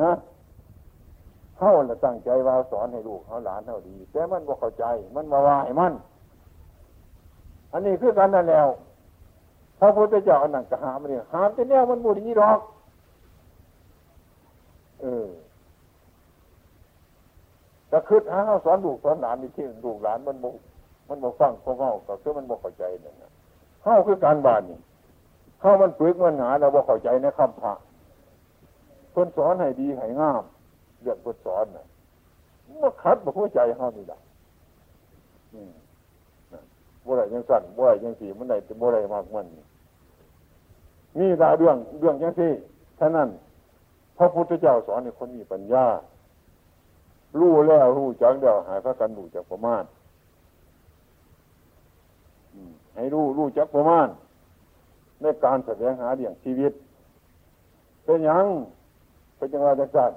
ฮะเขาละตั้งใจว่าสอนให้ลูกเขาหลานเท่าดี แต่มันบ่เข้าใจ มันมาว่าให้มัน อันนี้คือกันนั่นแล้วพระพุทธเจ้าอันนั้นก็หามเนี่ยหามจะแนวมันบุรีหรอก เออก็คือหาเขาสอนลูกสอนหลานนี่ที่ลูกหลานมันบ่มันบ่ฟังพวกเขาก็คือมันบ่เข้าใจนั่นนะเข้าคือการบ้านนี่เข้ามันปึกมันหาเราบ่เข้าใจในคำพระ เพิ่นสอนให้ดีให้งามเรื่องเพิ่นสอนน่ะมันขัดบ่เข้าใจเขานี่ล่ะบ่ได้ยังสั่นบ่ได้ยังสีมันได้บ่ได้มากมันนี่ตาเรื่องเรื่องยังสี่ท่านั้นพระพุทธเจ้าสอนให้คนมีปัญญารู้แล้วรู้จักเดียวหายพระกันรู้จักประมาณให้รู้รู้จักประมาณในการแสดงหาเดี่ยงชีวิต เป็นยัง เป็นจังหวะจักจัด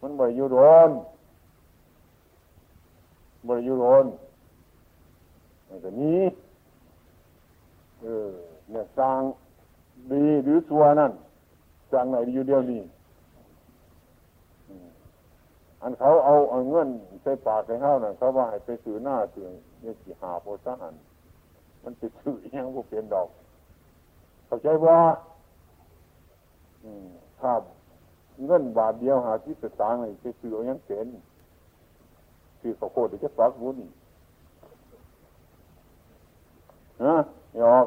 มันบ่อยู่ร้อนบ่อยู่ร้อนมันก็นี้เออเนี่ยสร้างดีหรือชัวนั่นสร้างไหนอยู่เดียวนี้อันเขาเอาเอาเงินใส่ปากใส่ข้าวนั่นเขาว่าให้ไปซื้อหน้าซื้อเนี่ยสีหาโพสานมันติดซื้อยังพวกเป็นดอก เข้าใจว่า ถ้าเงินบาทเดียวหาที่สตางค์ไปซื้อยังเส็นซื้อข้าวโพดจะปักบุญนะยอก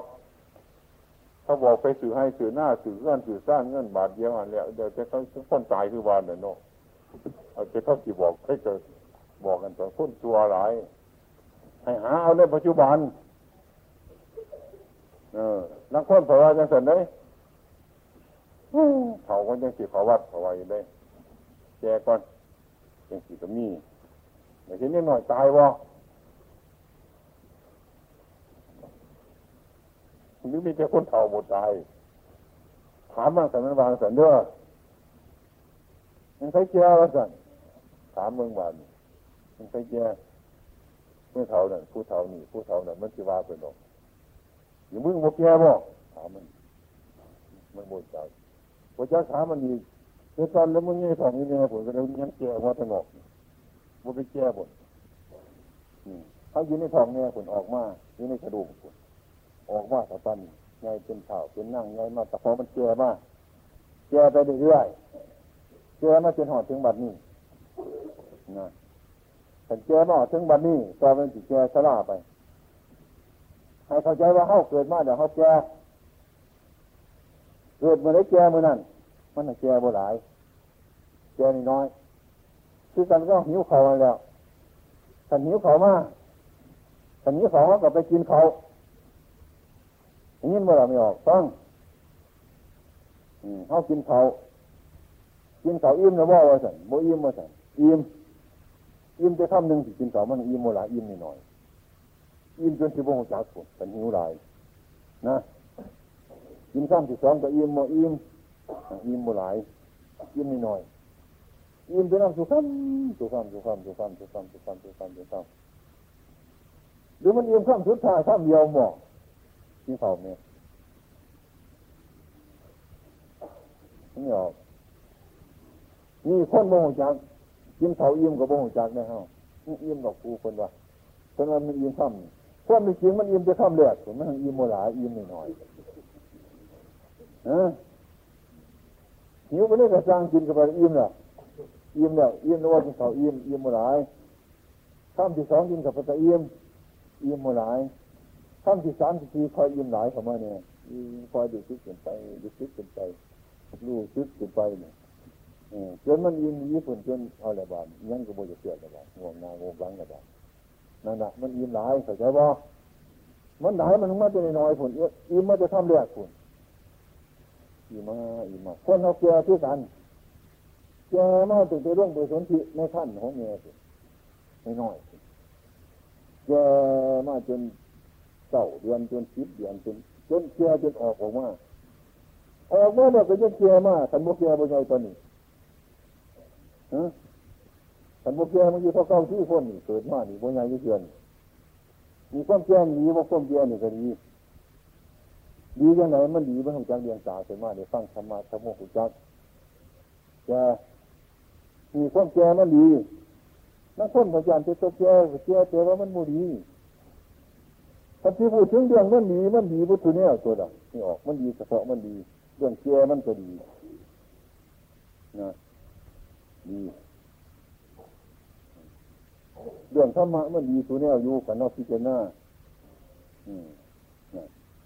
เขาบอกไปสื่อให้สื่อหน้าสื่อเงื่อนสื่อสร้างเงื่อนบาทเดียวอันแล้วเดี๋ยวจะเขาคนตายคือวานเนี่ยเนาะเอาจะเขากี่บอกให้เกิดบอกกันตอนคนตัวหลายให้หาเอาในปัจจุบัน เออนักคนเผาจังสันได้ เผาคนยังสีเผาวัดเผาไว้ได้แจก่อนยังสีก็มีแต่ทีนี้หน่อยตายวะหรือมีแต่คนเฒ่าหมดตายถามมาสันวางสันเด้อมันใครเจ้าสันถามเมืองวันมันใครเจ้าผู้เฒ่านั่นผู้เฒ่านี่ผู้เฒ่านั่นมันสิว่าเป็นหรอกอยู่มึงบอกแก่บ่ถามมันมันโมใจ พระเจ้าถามมันดีเมื่อตอนแล้วมึงยังสอนนี่เนี่ยผมก็เลยยังแก่ว่าถนอกมันไปแก่ผลเขาอยู่ในท้องเนี่ยผลออกมาอยู่ในกระดูกผลออกมาตะปันไงเป็นเข่าเป็นนั่งไงมาแตะพอมันเจอมาเจอไปเรื่อยๆเจอมาจนหอดถึงบัดนี้นะแต่เจอมาหอดถึงบัดนี้ต่อเป็นจิตเจอสลาไปให้เข้าใจว่าเขาเกิดมาเดี๋ยวเขาแก่ เกิดมื่อไรแก่เมื่อนั้นมันแก่บ่หลายแก่น้อยคือกันก็หิวเขาแล้วถ้าหิวเขามาถ้าหิวเขาก็ไปกินเขาอย่างนี้เมื่อเราไม่ออกต้องเขากินเขากินเขาอิ่มนะว่าว่าสันโมอิ่มว่าสันอิ่มอิ่มจะทำหนึ่งสิกินเขามันอิ่มโมลาอิ่มนิดหน่อยอิ่มจนที่บ่งจักผลเป็นหิวลายนะ กินข้ามที่สองก็อิ่มโมอิ่มอิ่มโมหลายอิ่มนิดหน่อยอิ่มจะนั่งสุขัมสุขัมสุขัมสุขัมสุขัมสุขัมสุขัมสุขัมหรือมันอิ่มข้ามสุดท้ายข้ามเดียวหมอที่เขาเนี่ยนี่ออกนี่คนโมโหจักกินเขาอิ่มกับโมโหจักนะฮะอิ่มกับกูคนว่าคนว่ามันอิ่มข้ามความเป็นจริงมันอิ่มจะข้ามเลือดมันอิ่มโมหลายอิ่มหน่อย หิวไปเลยกระซังกินกับไปอิ่มแล้วอิ่มแล้วอิ่มแล้วว่ากินเขาวอิ่มอิ่มโมหลายข้ามที่สองกินกับไปอิ่มอิ่มโมหลายขั้นที่สามที่สี่คอยยิ้มหลายเข้ามาเนี่ยคอยดูซึกเกินไปดูซึกเกินไปรู้ซึกเกินไปเนี่ยจนมันยิ้มยิ้มผลจนเอาอะไรบ้างยังก็บ่จะเสียอะไรบ้างห่วงนางงหลังอะไรบ้างนั่นแหละมันยิ้มหลายเข้าใจบ่มันหลายมันมาจะน้อยผลยิ้มมาจะทำเลือดผล ยิ้มายิ้มาคนเขาแก่ที่กันแก่มาถึงไปร่วงไปสนธิในขั้นของเมียสิไม่น้อยแก่มาจนเก้าเดือนจนสิบเดือนจนจนเกียจนออกออกมาออกมาเนี่ยเป็นจนเกียมาขันโมเกียเป็นไงตอนนี้ฮะขันโมเกียมันอยู่เท่าเก้าที่คนนี่เกิดมานี่บนไงยี่เดือนมีความแก่หนีว่าความเกียนี่ก็ดี ดียังไงมันดีมันของจังเรียนสาเสมาเนี่ยฟังธรรมะธรรมะหุจักแก่มีความแก่มันดีนักคนพยายามจะตัวแก่แก่แต่ว่ามันมูดีถ้าที่พูดถึงเรื่องมันดีมันดีพุทธเนี่ยตัวดำนี่ออกมันดีเฉพาะมันดี เรื่องแก่มันก็ดีนะดีเรื่องธรรมะมันดีตัวเนี้ยอยู่กันนอกพิจารณาอืม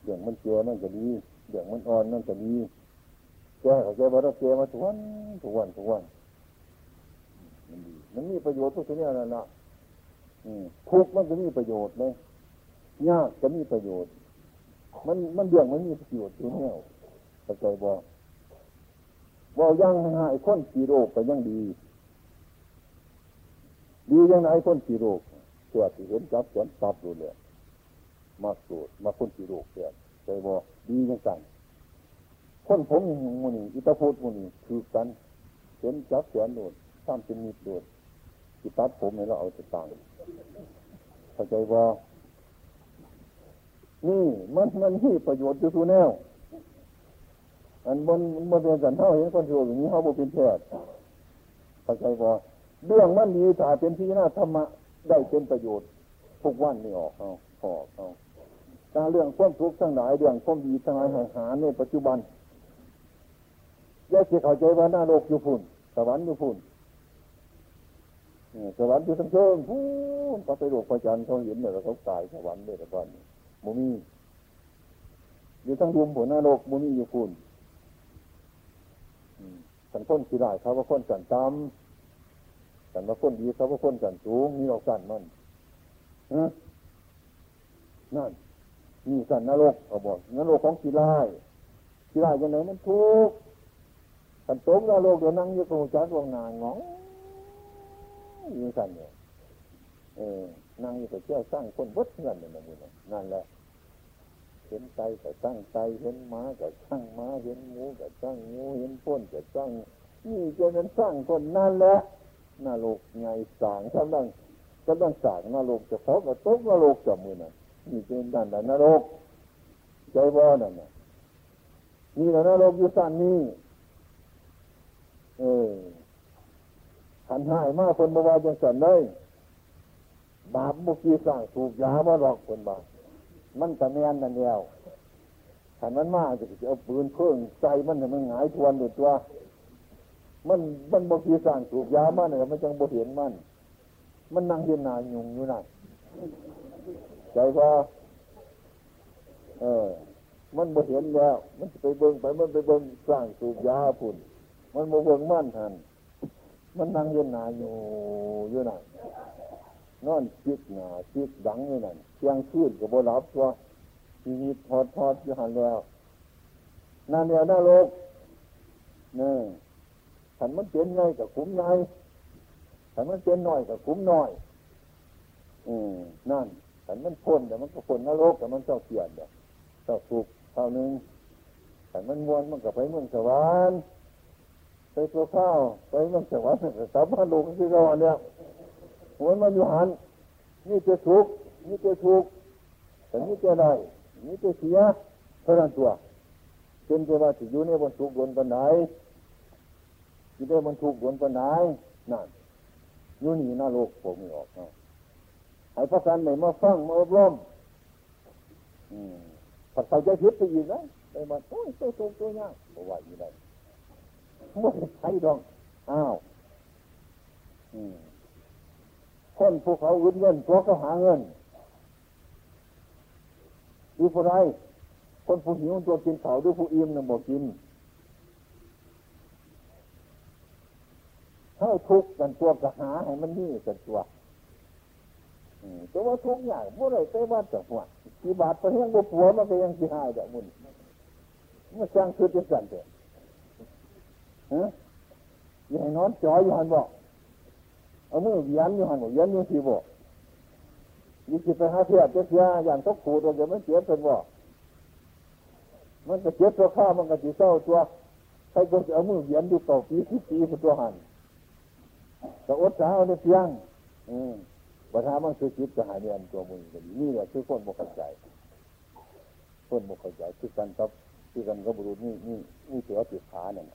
เรื่องมันแก่มันก็ดีเรื่องมันอ่อนมันก็ดีแก่เขาใจว่าเราแก่มาทุกวันทุกวันทุกวันมันดีมันมีประโยชน์ตัวเนี้ยนั่นละทุกมันก็มีประโยชน์เลยยากก็มีประโยชน์ มันมันเรื่องมันมีประโยชน์ตัวเนี้ยเข้าใจบ่ว่ายังหายคนสีโรคก็ยังดี ดียังไงคนสีโรคเกิดที่เห็นจับสวนตับดูเลย มาสูดมาคนสีโรคเกิดใจบ่ดียังไงคนผมมูนี่อิตาพูดมูนี่คือกันเห็นจับเสวนโดดทำเป็นมีดโดดที่ตัดผมเนี่ยเราเอาจะต่างเข้าใจว่านี่มันมันที่ประโยชน์อยู่ทุแนวอันบนมันเป็นสันเท่าเห็นคนโยอย่างนี้เขาบอกเป็นแพทย์เข้าใจว่าเรื่องมันดีถ้าเป็นที่น่าธรรมะได้เป็นประโยชน์ทุกวันนี่ออกเอาออกเอา การเรื่องความทุกข์ทั้งหลายเรื่องความดีทั้งหลายหาหาในปัจจุบันแยกเข้าใจว่าหน้าโลกอยู่พุ่น สวรรค์อยู่พุ่นสวรรค์อยู่ทั้งเชิงพูนพอไปโลกพระจันทร์เขาเห็นเนี่ยเขาตายสวรรค์เลยแต่ก่อนมุมีอยู่ทั้งรุมหัวหน้าโลกมุมีอยู่พุ่นสันพ้นสีได้เขาว่าคนสันต่ำสันว่าคนดีเขาว่าคนสันสูงมีออกสันมันนั่น มีสันนรกเขาบอกนรกของสีไล่สีไล่ยังไงมันทุกข์สันโตมนรกเดี๋ยวนั่งอยู่ตรงจัดวงนางงยิงสันเนี่ยเออนั่งอยู่กับเจ้าสร้างคนวัดเงินเนี่ยนั่นแหละเห็นไก่ก็ตั้งไก่เห็นม้าก็ตั้งม้าเห็นงูก็ตั้งงูเห็นพ้นก็ตั้งนี่จะนั้นสร้างคนนั่นแหละนาโลกไงสางกำลังกำลังสางนาโลกจะเขาก็ตกนาโลกจับมือน่ะ นี่เป็นด้านด้านนาโลกใจว่านั่นน่ะนี่แหละนาโลกอยู่สั้นนี้เออขันหายมากคนบวาจังสันเลยบาปบุกีสร้างถูกยามาหลอกคนบาปมันจะแม่นนั่นแล้วถ้ามันมากจะเอาปืนเครื่องใจมันเนี่ยมันหงายทวนหลุดตัว มันมันบางทีสั่งสูบยามันเนี่ยมันจังบ่เห็นมัน มันนั่งเย็นนายุงอยู่นั่น ใจว่าเออ มันบ่เห็นแล้ว มันไปเบิ่งไป มันไปเบิ่งสร้างสูบยาพุ่น มันบ่เบิ่งมั่นทัน มันนั่งเย็นหนาอยู่อยู่นั่นนอนคิดหนาคิดดังอยู่นั่นเที่ยงคืนกับบรับตัวชีวิตทอดทอดอยู่หันแล้วนั่นเดียวน่าโลกนี่ขันมันเป็นไงกับคุ้มไงขันมันเป็นน้อยกับคุ้มน้อย อืมนั่น ขันมันพ้นแต่มันก็พ้นนรกแต่มันเจ้าเปลี่ยนเดี๋ยเจ้าสุกเท่านึงขันมันมวนมันก็ไปเมืองสวรรค์ไปตัวข้าวไปเมืองสวรรค์สามพันโลกที่เราเนี่ยมันมาอยู่หันนี่จะสุกนี่จะทุกข์แต่นี่จะได้นี่จะเสียเท่านั้นตัวเป็นแต่ว่าสิอยู่ในบนทุกข์บนปันไหนอยู่ในบนทุกข์บนปันไหนนั่นอยู่นี่น้าโลกผมไม่ออกเนาะ ให้พระสันไหนมาฟังมาอบรมผัดใส่ใจคิดไปอีกนะไปมาโอ้ยตัวตัวตัวยากบอกว่าอยู่ได้ไม่ใช่ดองอ้าวคนพวกเขาเงินเงินตัวเขาหาเงินดูผู้ไรคนผู้หิวตัวกินเขาดูผู้อิ่มน่ะบอกกินเข้าทุกข์กันตัวกระหาให้มันนี่กันตัว แต่ว่าทุกอย่างเมื่อไรไปว่าจะหัวกี่บาทไปเฮียงบุปัวมันก็ยังกี่หายเดี๋ยวมุนมันสร้างคือจะสั่นเถอะฮะอย่างนอนจอยอยู่หันบอกเอามือยันอยู่หันบอกยันอยู่ที่บอกยิ่งไปหาเทียบเสียอย่างตกขูดเดี๋ยวมันเสียเป็นบ่มันก็เจ็บตัวข้ามันก็จีเศร้าตัวใครก็จะเอามือเยียนดูต่อปีสิบปีเป็นตัวหันแต่อดสาวในเพียง อืม บัตรมันคือจิตจะหายเรียนตัวมือก็ดีนี่แหละคือคนบกเข้าใจคนบกเข้าใจคือกันกับคือกันกับบุรุษนี่นี่นี่เสือติดขาเนี่ย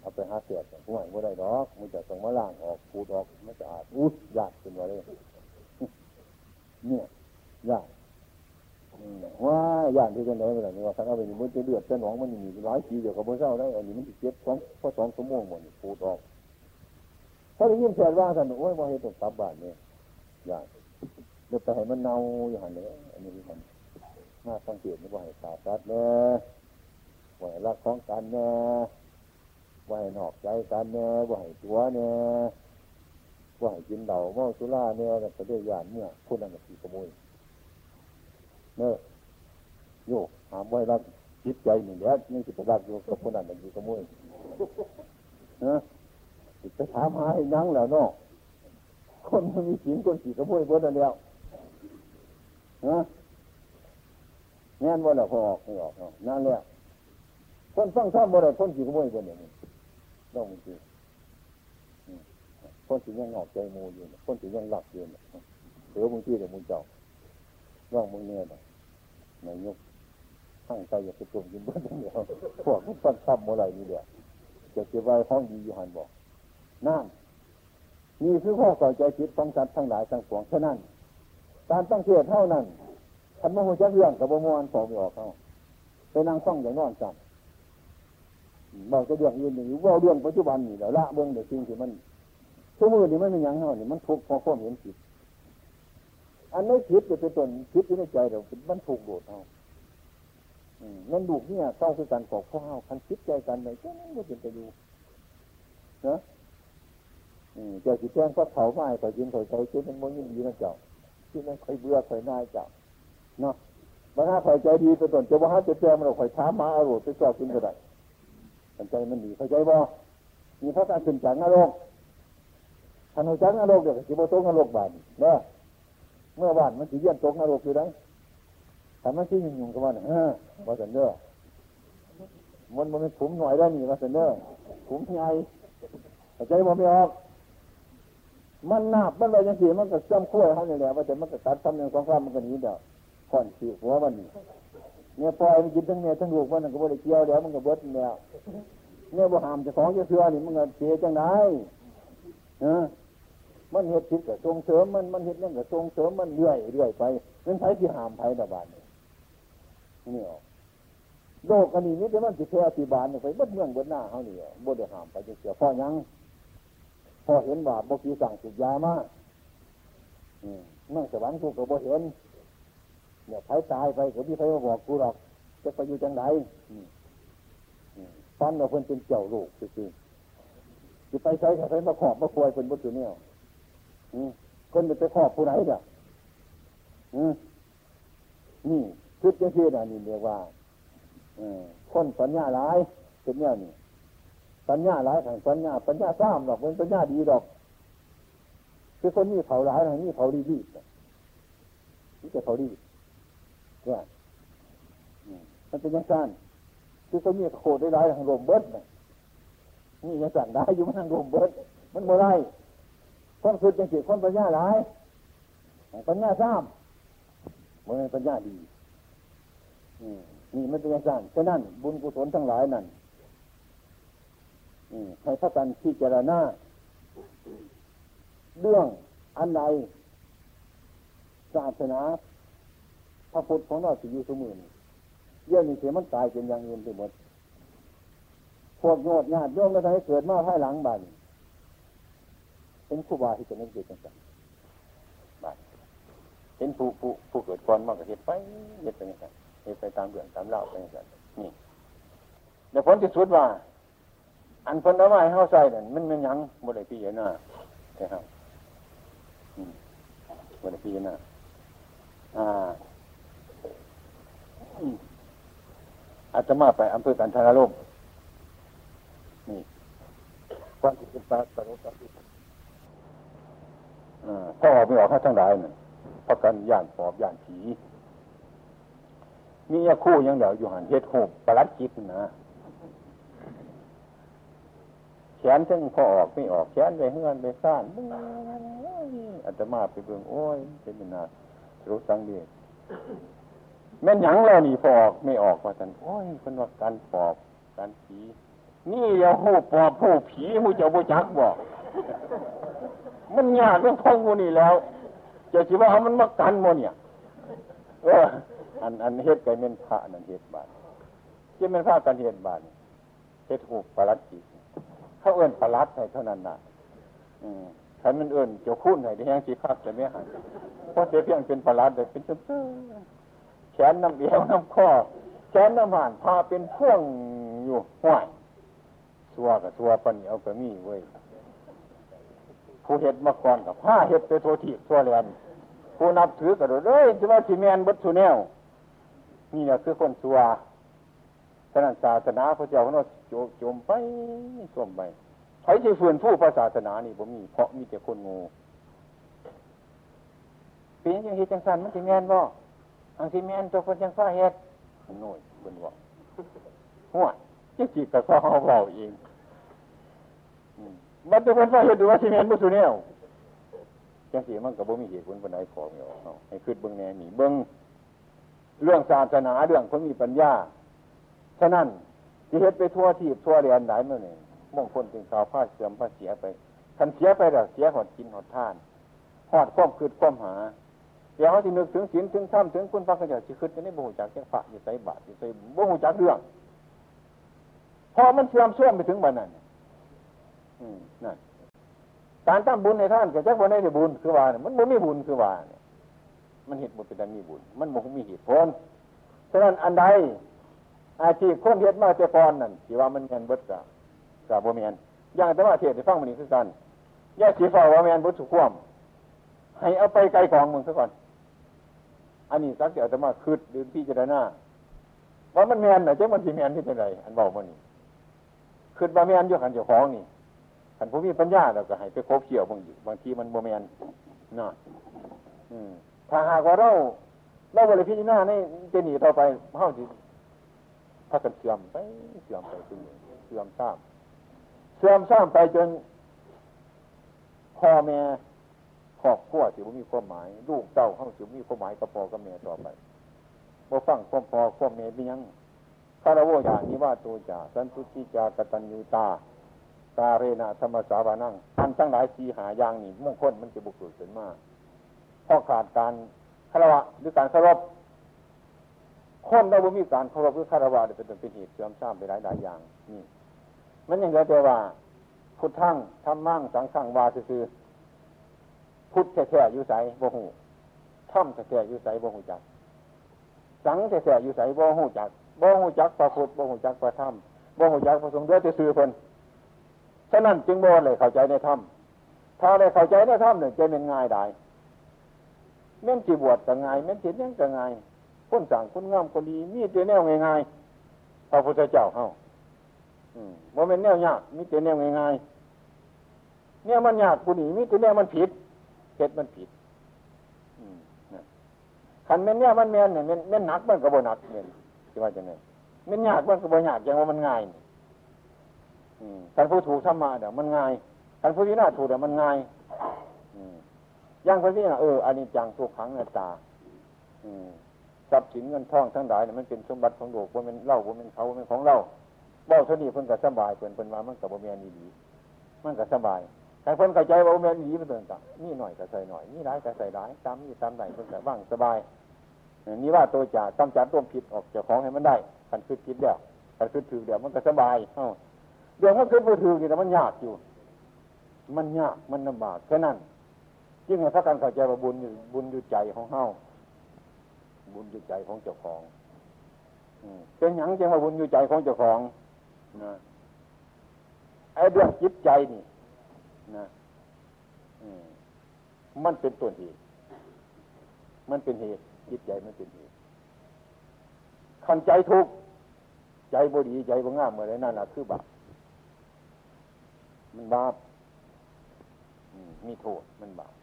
เอาไปหาเสียดห่วยไม่ได้ดอกมันจะต้องมาล่างออกขูดออกมันจะอาดอุ้ยยากเป็นว่าเลยเนี่ยยากว่าอย่างที่กันได้แบบนี้ว่าถ้าเอาไปมันจะเดือดจะหนองมันมีหลายปีเดียวกับพวกเจ้าได้อันนี้มันจะเจ็บสองพอสองชั่วโมงหมดขูดออกถ้าได้ยินเสียงว่าท่านโอ้ยว่าเหตุตับบาดเนี่ย ยากเดี๋ยวไปให้มันเน่าอย่างนี้อันนี้มันน่าสังเกตว่าให้ขาดรัดเนี่ยว่าให้รักของกันเน่ว่าให้นอกใจกันเน่ว่าให้ตัวเน่ว่าให้กินเหล้าเมาสุราเนี่ยแต่เรื่องยานเนี่ยพูดนั่นคือขโมยเนอะโยหามไว้รักจิตใจหนึ่งเดียวนี่จะรักอยู่กับคนนั้นคือขโมยนะจะถามหาให้ยั้งแล้วเนาะ คนมันมีสิงคนขี่ขโมยเบิดนั่นแล้วนะแง่นว่าแล้วพอออกไม่ออกนั่นแหละคนฟังท่าบ่ได้คนขี่ขโมยคนอย่างนี้ต้องมีจริงคนที่ยังงอกใจมูอยู่คนที่ยังหลับอยู่เหลือบางทีเดี๋ยวมึงเจ้าว่างมึงเนี่ยนะนายกทั้งใจอยากจะตุ่มยินเบิ้ลเดียวพวกมันฟังท่าบ่ไรนี่เดียวจะเก็บไว้ห้องดีอยู่หันบอกนั่น นี่คือข้อเข้าใจจิตของสัตว์ทั้งหลายทั้งปวงเท่านั้น การตั้งเทศเท่านั้นทันมโหจักเรื่องกับโมวนสอบไม่ออกเขาไปนั่งฟังอย่างนอนจันบอกจะเรื่องยืนอย่างนี้ว่าเรื่องปัจจุบันนี่เดี๋ยวละเบื้องเดี๋ยวจริงที่มันชั่วมือนี่มันเป็นอย่างเท่านี่มันถูกพอความเห็นผิดอันนี้ผิดจะเป็นต้นผิดที่ในใจเรามันถูกโดดเอานั่นดูเนี่ยต้องคือการกอข้าวคันคิดใจกันไหนก็นั่นก็เป็นไปดูนะ เจ้าสิแจ้งก็เขาไม่อยยินคอยใจคิดมันมยิ่งดีนะเจ้าที่นั่นคอยเบื่อคอยน่ายเจ้าเนาะบางคอยใจดีเป็นต้นจะว่าจะแจ้งมันเราคอยท้ามาอารมณ์ไปเจ้ากินก็ได้ใจมันดีเข้าใจบ่มีพระการขึ้นจากนรกท่านหัวจักนรกเดี๋ยวสิบโตนรกบานเนาะเมื่อวานมันสิเยี่ยนตกนรกอยู่ได้ถ้ามันสิยุ่งยุ่งกับมันเออมาสันเด้อมันมันเป็นขุมหน่อยได้หนี่มาสันเด้อขุมใหญ่ใจมันไม่ออก มันนาบมันอะไรยังสีมันก็จำขั้วเขาเนี่ยแหละว่าแต่มันก็ตัดทำหนึ่งสองข้ามมันก็หนีเด้อก่อนสีหัวมันเนี่ยปล่อยมันกินทั้งเนี่ยทั้งลูกมันก็บริเกี่ยวเดี๋ยวมันก็เบิดเนี่ยเนี่ยบ่หามจะของจะเชื่อนี่มันก็เสียจังไงเออมันเห็ดผิดกับทรงเสริมมันมันเห็ดนั่นกับทรงเสริมมันเรื่อยเรื่อยไปเป็นไผที่หามไผตะบานนี่ออกโลกอันนี้นี่แต่มันจะแค่อธิบาลไปบดเมืองบดหน้าเขาเนี่ยบ่ได้หามไปจะเสียพ่อยัง พอเห็นว่าบ่กีสั่งสุดยามาอืมนั่งสวรรค์กูก็บ่เห็นเนี่ยไผตายไปก็ที่ไผมาบอกกูหรอกจะไปอยู่จังไหนฟันเราเพิ่นเป็นเจ้าลูกจริงๆจะไปใช้ใครมาขอบมาควยเป็นบุตรเนี่ยคนจะไปขอบผู้ไหนเด้อนี่คิดยังเชื่อนี่เรียกว่าคนปัญญาหลายเป็นเนี่ยนี่ ปัญญาหลายทางปัญญาปัญญาซ้ำหรอกเป็นปัญญาดีหรอก คือคนนี้เผาหลายทางนี้เผาดีดีนี่จะเผาดีว่ามันเป็นยังสั้นคือคนนี้โคตรได้หลายทางลมเบิดนี่ยังสั่นได้อยู่มันทางลมเบิดมันโมได้คนสุดยังเสิคนปัญญาหลายปัญญาซ้ำมันเป็นปัญญาดีนี่มันเป็นยังสั้นฉะนั้นบุญกุศลทั้งหลายนั่น ให้พระกันพิจารณาเรื่องอันใดศาสนาพระพุทธของเราสิอยู่สมือเยี่ยนี้เสียมันตายเป็นอย่างอื่นไปหมดพวกโยดญาติโยมก็ทำให้เกิดมาภายหลังบันเป็นครูบาที่จะไม่เกิดจังสันบันเห็นผู้ผู้ผู้เกิดก่อนมากกับเหตุไปเหตุไปอย่างไรเหตุไปตามเรื่องตามเล่าไปอย่างไรนี่ในผลที่สุดว่า อันพ้นเอาไว้เข้าใส่เนี่ยมันมันยังบริพีเนาใช่ครับบริพีเนาอ่าอาจจะมาไปอำเภอกันทารลมนี่ความที่เป็นปาสรุปกันพ่อออกไม่ออกข้าทั้งหลายเนี่ยพระกันย่านปอบย่านผีมีคู่ยังเดี๋ยวอยู่หันเฮ็ดหูประลัดจิตนะแขนทั้งพอออกไม่ออกแขนไปเฮือนไปซ่านอาจจะมาไปเบิ่งโอ้ยเป็นนารู้สังเดียแม่นหยังแล้วนี่พอออกไม่ออกว่าท่านโอ้ยคนว่าการปอบการผีนี่เดี๋ยวหูปอบหูผีหูเจ้าบุจักบอกมันยากเรื่องท้องมูนี่แล้วจะคิดว่ามันมากันโมเนี่ยเอออันอันเฮ็ดไก่เม่นพระนั่นเฮ็ดบาทที่เป็นพระกันเฮ็ดบาทเฮ็ดหูปลัดจี เขาเอื้นประลัดให้เท่านั้นน่ะฉันมันเอื้นเจ้าคุ้นให้ได้ยังสีคักจะไม่หายเพราะเสียเพียงเป็นประลัดเลยเป็นเจ้าแขนน้ำเดียวน้ำข้อแขนน้ำห่านพาเป็นพ่วงอยู่ห้วยสัวกับสัวปนเอาไปมีเว้ยผู้เห็ดมาก่อนกับผ้าเห็ดไปโททีทัวเรียนผู้นับถือกับเอ้ยจะว่าสีแมนบัตถุแนวนี่แหละคือคนสัว ฉะนั้นศาสนาพระเจ้าของเราโจมไปส่วมไปใครจะฝืนผู้พระศาสนานี่ผมมีเพราะมีแต่คนงูเป็นยังเห็ดจังสันมันสีแมนบ่อังสีแมนตัวคนจังฟ้าเห็ดหน่อยเป็นว่าหัวจะจีกับเขาเบาเองมันจะเป็นฟ้าเห็ดหรือว่าสีแมนบุสุเนี่ยจังสีมันกับบ่มีเหตุผลปนใดขอไม่ออกให้คืดเบิ้งแน่หนีเบิ้งเรื่องศาสนาเรื่องคนมีปัญญา ฉะนั้นที่เฮ็ดไปทั่วที่ทั่วเรียนไหนเมื่อนี่มงคลจึงข่าวผ้าเสื่อมผ้าเสียไปคันเสียไปแล้วเสียหอดกินหอดท่านหอดความคืดความหาเดี๋ยวเขาจะนึกถึงศีลถึงธรรมถึงคุณพระขยันจะคืดจะได้บูจากแค่ฝะอยู่ใส่บาตรอยู่ใส่บูจากเรื่องพอมันเสื่อมเสื่อมไปถึงบันนั้นนั่นการตั้งบุญในท่านกับแจ้งบุญในบุญคือว่ามันไม่มีบุญคือว่าเนี่ยมันเหตุบุญเป็นการมีบุญ มันบ่มีเหตุผลฉะนั้นอันใด อาชีพคนเฮ็ดมาแต่ก่อนนั่นที่ว่ามันเงินเบิดกะกะบ่แม่นอย่างแต่ว่าเทศได้ฟังมันนี่คือกันย่าสีฟ้าว่าแม่นบ่สุขวมให้เอาไปไกลกองมึงซะก่อน อันนี้สักเดี๋ยวจะมาคืดหรือพี่เจะได้หน้าว่ามันแมนน่ะจังมันสิแมนที่เป็นไรอันบอกมันนี่คืดว่าแมนอยู่ขันเจ้าของนี่ขันผู้มีปัญญาเราก็ให้ไปคบเขี่ยวบางอยู่บางทีมันบ่แมนน่ะอืมถ้าหากว่าเราเราบริพิจารณาในจนี่ต่อไปเท่าที่ถ้ากันเสื่อมไปเสื่อมไปเป็นเสื่อมซ้ำเสื่อมซ้ำไปจนพ่อแม่ครอบครัวที่มีความหมาย ลูกเต้าเข้าสู่มีความหมายกับพ่อกับแม่ต่อไปบ่ฟังความพ่อความแม่เป็นยังคารวะอย่างนี้ว่าตัวจ่าสันตุติจากตัญญูตา ตาเรนะธรรมสาวานั่งอันทั้งหลายสีหายางนี่มงคลมันจะบุกเบิกขึ้นมาเพราะขาดการคารวะหรือการเคารพ คนเราบ่มีการเคารพหรือคารวะเป็นเป็นเหตุเสื่อมทราบไปหลายหลายอย่างนี่มันยังเหลือแต่ว่า พุทธังธรรมั่งสังขังวาคือพุทธแท้ๆอยู่ใสบ่หูถ้ำแท้ๆอยู่ใสบ่หูจัก สังแท้ๆอยู่ใสบ่หูจักบ่หูจักพระพุทธบ่หูจักพระธรรมบ่หูจักพระสงฆ์เดือดจะซื้อเพิ่นฉะนั้นจึงบ่เลยเข้าใจในธรรมถ้าได้เข้าใจในธรรมเนี่ยจะเป็นง่ายได้แม่นจีบวชก็ง่ายแม่นจียังก็ง่าย คนสั่งคนงามคนดี มีแต่แนวง่ายๆพระพุทธเจ้าเฮาบ่เป็นแนวยากมีแต่แนวง่ายๆเนี่ยมันยากกูนีมีแต่แนวมันผิดเฮ็ดมันผิดขันแม่นเนี่ยมันแม่นเนี่ยแม่นหนักมันก็บ่หนักเนี่ยที่ว่าจะไงแม่นยากมันก็บ่ยากอย่างว่ามันง่ายขันผู้ถูกธรรมะเดี๋ยวมันง่ายขันผู้ที่น่าถูกเดี๋ยวมันง่ายอย่างคนที่น่ะเอออันนี้จังทุกขังนาตา ทรัพย์สินเงินทองทั้งหลายเนี่ยมันเป็นสมบัติของโลกว่ามันเล่าว่ามันเขาว่ามันของเราเบ้าเท่านี้เพิ่นก็สบายเพิ่นเพิ่นว่ามันกับบ่แม่นดีมันก็สบายแต่เพิ่นเข้าใจว่าบ่แม่นดีมันเดินต่างนี่หน่อยก็ใส่หน่อยนี่ร้ายก็ใส่ร้ายตามนี่ตามไหนเพิ่นก็ว่างสบายนี่ว่าตัวจ่ากำจัดตัวผิดออกจากของให้มันได้กันคือผิดเดียวกันคือถือเดียวมันก็สบายเอ้าเดี๋ยวมันคือผู้ถือนี่แต่มันยากอยู่ มันยากมันลำบากแค่นั้นยิ่งถ้าการเข้าใจว่าบุญบุญอยู่ใจของเฮา บุญอยู่ใจของเจ้าของเป็นหยังจังว่าบุญอยู่ใจของเจ้าของนะไอ้เรื่องจิตใจนี่นะมันเป็นตัวเหตุมันเป็นเหตุจิตใจมันเป็นเหตุขันใจทุกใจบดีใจบ่งามเมื่อไรนั่นแหละคือบาปมันบาปมีโทษมันบาป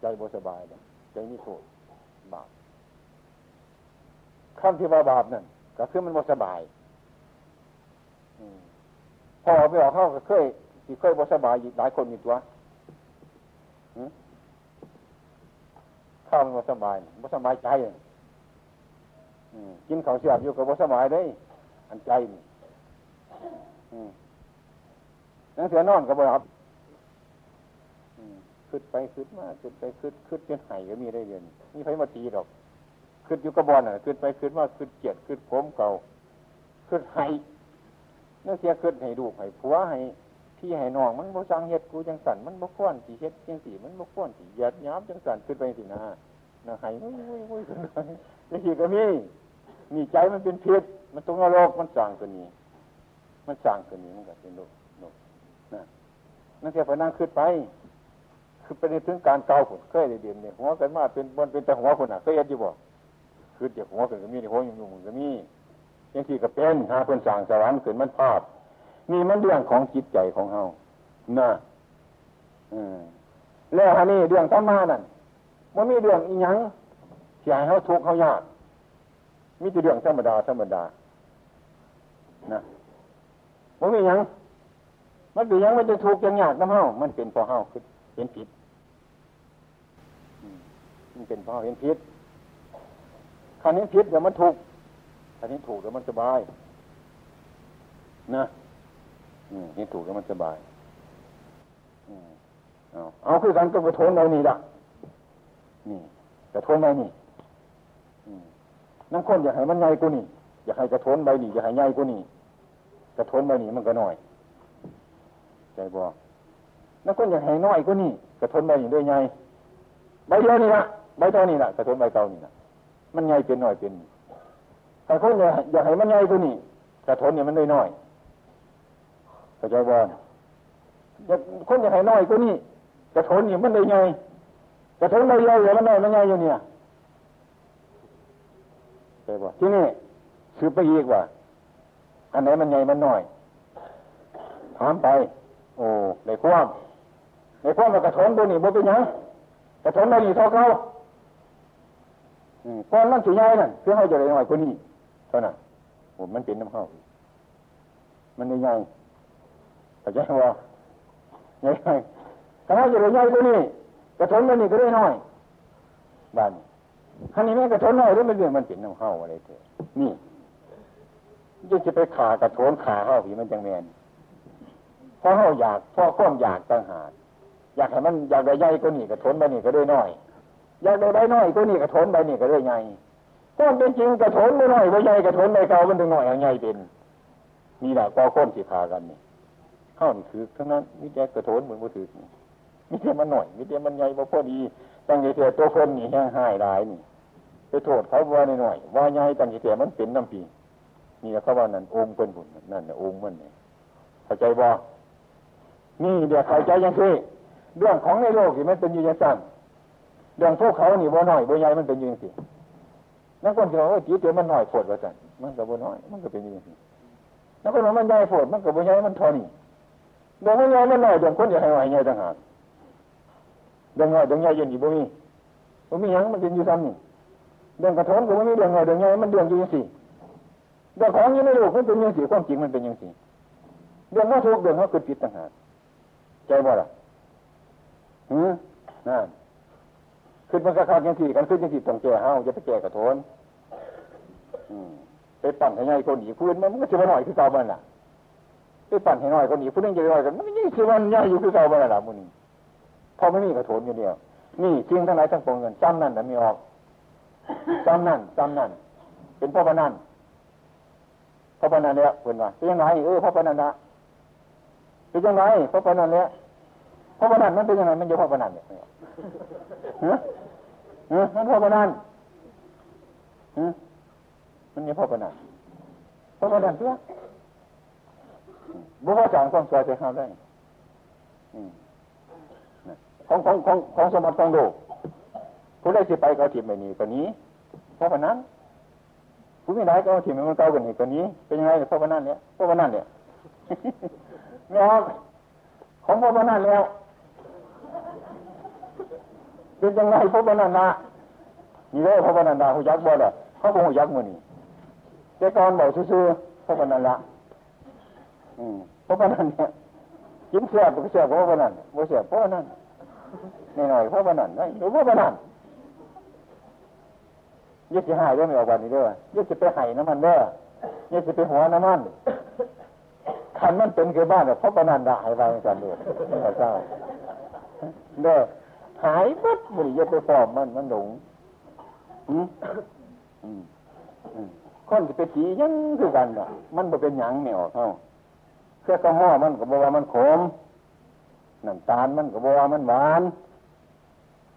ใจบ่สบายเลย ใจมีโทษบาปคำที่ว่าบาปนั่นก็คือมันบ่สบายพอไปออกเข้าก็เคยที่เคยบ่สบายหลายคนมีตัวข้าวมันบ่สบายบ่สบายใจกินข้าวเสียบอยู่กับบ่สบายเลยอันใจนี่นั่งเสือนอนก็บ่รับ ขึ้นไปขึ้นมาขึ้นไปขึ้นขึ้นจนไห้ก็มีได้เรียนมีไฟมาตีดอกขึ้นอยู่กระบอนอะขึ้นไปขึ้นมาขึ้นเกียดขึ้นผมเก่าขึ้นไห้นั่นเสียขึ้นให้ดูให้ผัวให้พี่ให้น้องมันบ่สังเฮ็ดกูจังสันมันบ่ควรสีเฮ็ดจังสีมันบ่ควรสีเหยียดย้ำจังสันขึ้นไปสินะนะให้วุ้ยวุ้ยวุ้ยขึ้นไปจังสีก็มีมีใจมันเป็นพิษมันตรงนรกมันสั่งตัวนี้ มันสั่งตัวนี้มันก็เป็นโลกโลกนะนั่นเสียไปนั่งขึ้นไป คือไปในถึงการเกาผลเคยได้เด่นเนี่ยหัวกันมาเป็นบนเป็นแต่หัวคนอะเคยเห็นอยู่บ่คือเดี๋ยวหัวกันก็มีในหัวยุ่งยุ่งก็มียังที่ก็เป็นหาเพื่นสั่งสวรรค์เกิดมันภาพนี่มันเรื่องของจิตใจของเฮานะอืมแล้วอันนี้เรื่องธรรมะนั่นมันมีเรื่องอีหยังที่ให้เฮาทุกข์เฮายากมีแต่เรื่องธรรมดาธรรมดานะมันมีหยังมันเป็นยังมันจะทุกข์ยังยากน้ำเฮามันเป็นพอเฮาคือ เห็นผิดมันเป็นเพราะเห็นผิดคันนี้ผิดเดี๋ยวมันถูกคันนี้ถูกเดี๋ยวมันสบาย นะเห็นถูกแล้วมันสบายเอาเอาคือกันก็กระทนเรานี่ละนี่กระทนไปนี่นั่งคนอยากให้มันใหญ่กูนี่อยากให้กระทนใบนี่อยากให้ใหญ่กูนี่กระทนใบนี่มันก็น้อย ใจบอก นั่งคนอยากให้น้อยกูนี่กระทนใบนี่ด้วยไงใบเดียวนี่ละใบเท่านี่ละกระทนใบเก่านี่ละมันใหญ่เป็นน้อยเป็นถ้าคนอยากอยากให้มันใหญ่กูนี่กระทนเนี่ยมันด้วยน้อยเข้าใจบ่คนอยากให้น้อยกูนี่กระทนเนี่ยมันได้ไงกระทนได้ใหญ่หรือมันน้อยมันใหญ่อยู่เนี่ยเข้าใจบ่ที่นี่สืบไปอีกว่า อันไหนมันใหญ่มันน้อยถามไป โอ้ในความ ในความว่ากระทนตัวนี้บ่เป็นยังกระทนได้นี่เท่าเขาก้อนนั่นสีใหญ่นั่นเพื่อให้จะได้หน้อยกว่านี้เท่านั้นผมมันเป็นน้ำเข้ามันได้ใหญ่เข้าใจว่าใหญ่ถ้าจะได้ใหญ่กว่านี้กระทนได้นี่ก็ได้หน้อยบ้านขันนี้แม่กระทนน้อยหรือมันเรื่องมันเป็นน้ำเข้าอะไรเถอะนี่จะจะไปขากระทนขาเข้าผีมันจังแมนเพราะเขาอยากเพราะข้อมอยากต่างหาก อยากให้มันอยากได้ใหญ่ก็นี่กระทนไปนี่ก็ได้น้อย อยากได้ใบน้อยก็นี่กระทนไปนี่ก็ได้ใหญ่ก็เป็นจริงกระทนไม่น้อยไม่ใหญ่กระทนใบเก่ามันถึงหน้อยเอาใหญ่เป็นนี่แหละก็ค้นสิขากันนี่เข้านี่ถือทั้งนั้นมิแต่กระทนเหมือนมือถือมิแต่มันหน่อยมิแต่มันใหญ่บ่พอดีตั้งใจเถอะตัวคนนี่แห้งหายหลายนี่ไปโทษเขาว่าหน่อยว่าใหญ่ตั้งใจเถอะมันเป็นน้ำปีนี่เขาว่านั่นองค์เป็นบุญนั่นน่ะองค์มันเนี่ยเข้าใจบ่นี่เดี๋ยวเข้าใจยังคือ เรื่องของในโลกที่มันเป็นอยู่ยังสั่งเรื่องพวกเขานี่บ่น้อยบ่ใหญ่มันเป็นอยู่ยังสินักคนที่เราว่าจีเตียวมันน้อยโผดว่าสั่นมันก็บ่น้อย มันก็เป็นอยู่ยังสินักคนว่ามันใหญ่โผดมันก็บ่ใหญ่มันทอนี่เรื่องมันใหญ่มันน้อยเรื่องคนอยาให้ไหวใหญ่ต่างหากเรื่องน้อยเรื่องใหญ่ยังอยู่บ่มีบ่มียังมันเป็นอยู่ซ้ำนี่เรื่องกระทนก็บ่มีเรื่องน้อยเรื่องใหญ่มันเรื่องอยู่ยังสิเรื่องของอยู่ในโลกมันเป็นยังสิความจริงมันเป็นยังสิเรื่องว่าทุกเรื่องว่าเกิดผิดต่างหากใจบ่ล่ะ หืมนั่นขึ้นมันก็ขาดยังสี่กันขึ้นยังสี่ต้องแก่เฮาจะไปแก่กระโทนไปปั่นให้ง่ายคนหนีพื้นมันมันก็จะมาหน่อยคือเก่ามันล่ะไปปั่นให้น้อยคนหนีพื้นยังจะน้อยกันมันยิ่งคือมันใหญ่อยู่คือเก่ามันล่ะมุนี่พอไม่มีกระโถนอยู่เดียวนี่จริงทั้งหลายทั้งปวงเงินจำนั่นแต่ไม่ออกจำนั่นจำนั่นเป็นพ่อพนันพ่อพนันเนี่ยเพื่อนว่าเป็นยังไงเออพ่อพนันนะเป็นยังไงพ่อพนันเนี่ย พ่อพนันมันเป็นยังไงมันอยู่พ่อพนันเนี่ยฮะฮะมันพ่อพนันฮะมันอยู่พ่อพนันพ่อพนันเพื่อบุคคลสารความสวยจะเข้าได้ของของของของสมบัติของโลกผู้ได้สิไปก็ถิ่มไปนี้ก็นี้ เพราะพนันผู้ไม่ได้ก็ถิ่มมันเก่ากันนี้ก็นี้ เป็นยังไงเพราะพนันเนี่ยเพราะพนันเนี่ยไม่เอาของพราะพนันแล้ว เป็นยังไงพระพนันนะนี่เลยพระพนันดาหูยักษ์บ่เลยเขาบอกหูยักษ์มือนี่แต่ก่อนบอกซื่อๆพระพนันละอืมพระพนันเนี่ยกินเสียบก็เสียบเพราะพนันบ่เสียบเพราะนันหน่อยๆเพราะพนันนะหรือเพราะพนันยึดจะหายด้วยไม่ออกวันนี้ด้วยยึดจะไปไห้น้ำมันเด้อนี่จะไปหัวน้ำมันคันมันเป็นคือบ้านเพราะปนันดาหายไปกันเลยเจ้า เด้อหายปั๊บมันจะไปฟอมมันมันหลงคนจะไปผียังคือกันอะ มันบ่เป็นหยังเหนียวเท่าเครื่องกระห้อมันก็บอกว่ามันขมน้ำตาลมันก็บอกว่ามันหวาน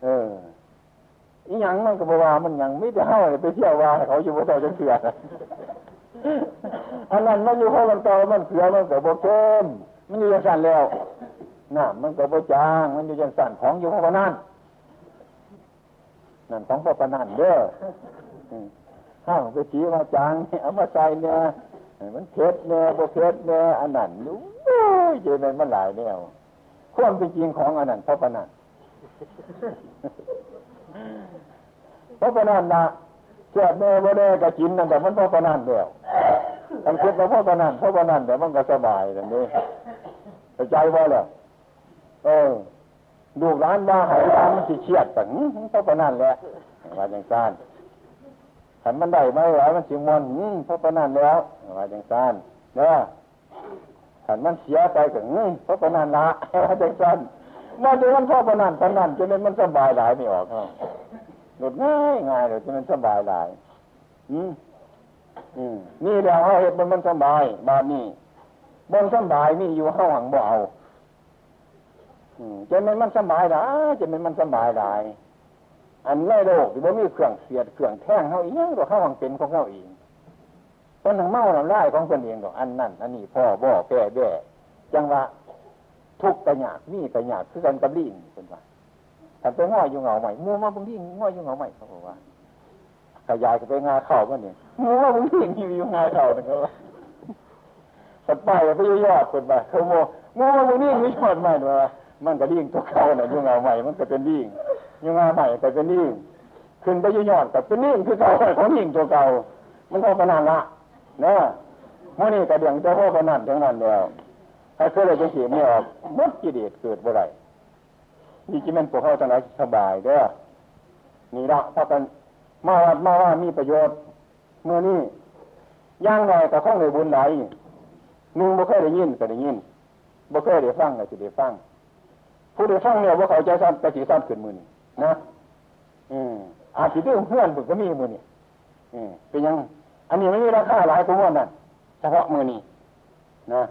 เอออีหยังมันก็บอกว่ามันหยังไม่ได้เท่าไปเที่ยวว่าเขาอยู่บนเตาจังเสื่ออันนั้นมันอยู่ข้างเตามันเสื่อมันก็บอกเข้มมันอยู่ยังสั่นแล้ว น้ำมันก็บอกจาง มันอยู่ยังสั่นของอยู่ข้างนั้นนั่นของพ่อปนันเด้อข้าวไปชี้มาจางเอามาใส่เนี่ยมันเพ็ดเนี่ยโบเพ็ดเนี่ยอันนั้นนู้ยเจมันมันหลายแนวความเป็นจริงของอันนั้นพ่อปนันพ่อปนันนะเสียแม่บ่ได้ก็กินนั่นแต่มันพ่อปนันเดียวทำคิดว่าพ่อปนันพ่อปนันแต่มันก็สบายแบบนี้ใจว่าเลย เออดูร้านบ้าหายร้านมันสิเชียดแต่พ่อปนันแหละว่าอย่างนั้นขันมันได้ไหม่ไหวมันสิมวนเพราะปนันแล้วว่าจังซานเนาะขันมันเสียไปถึงเพราะปนันละว่าจังซานมาดูมันเพราะปนันปนันจะเป็นมันสบายหลายไม่ออกเขาหลุดง่ายง่ายเลยจะมันสบายหลายอืมอืมนี่เดี๋ยวเหตุมันมันสบาย บานนี้บนสบายนี่อยู่ห้างบ่เอา จะมันมันสบายหลายจะมันมันสบายหลายอันในโลกที่ว่ามีเครื่องเสียดเครื่องแท่งเขาอีกอย่างตัวเขาวังเป็นของเขาเองคนทางเมาทางไล่ของคนเองดอกอันนั่นอันนี้พ่อบ่อแก่แบ่จังว่าทุกกระหยาดมีกระหยาดคือกันกับลิ่งเป็นว่าถ้าไปง่อยอยู่เงาใหม่มัวมาบางทีง่อยอยู่เงาใหม่เขาบอกว่าขยายก็ไปงาเข่ามันเนี่ยมัวมาบางทีอยู่งาเข่านะครับสัตว์ไปไปยอดคนไปเขาโมมัวมาบางทีมียอดใหม่ว่า มันก็ลิงตัวเขาเนี่ยยู่เหงาใหม่มันก็เป็นลิงยังมาใหม่แต่เป็นนิ่งขึ้นไปยอดแต่เป็นนิ่งคือเก่าของนิ่งตัวเก่ามันเท่ากันนั่นละนะมื่อนี้กระเดียงจะเท่ากันนั่นทั้งนั้นแล้วถ้าเคยเลยจะเสียไม่ออกมดกิเลสเกิดบ่ไรนี่จิมันพวกเขาทั้งหลายสบายเด้อนี่ละพากันมาว่ามาว่ามีประโยชน์เมื่อนี้ย่างหน่อยกับข้องในบุญใดหนึ่งบ่เคยได้ยินก็ได้ยินบ่เคยได้ฟังก็จะได้ฟัง ผู้ใดฟังเนี่ยว่าเขาใจสั้นกระสีสั้นขึ้นมือนี่นะอืมอาจจะเรื่อเพื่อนผมก็มีมือนี่อืมเป็นยัง อันนี้ไม่มีราคาหลายตัวนั่นเฉพาะมือนี่นะ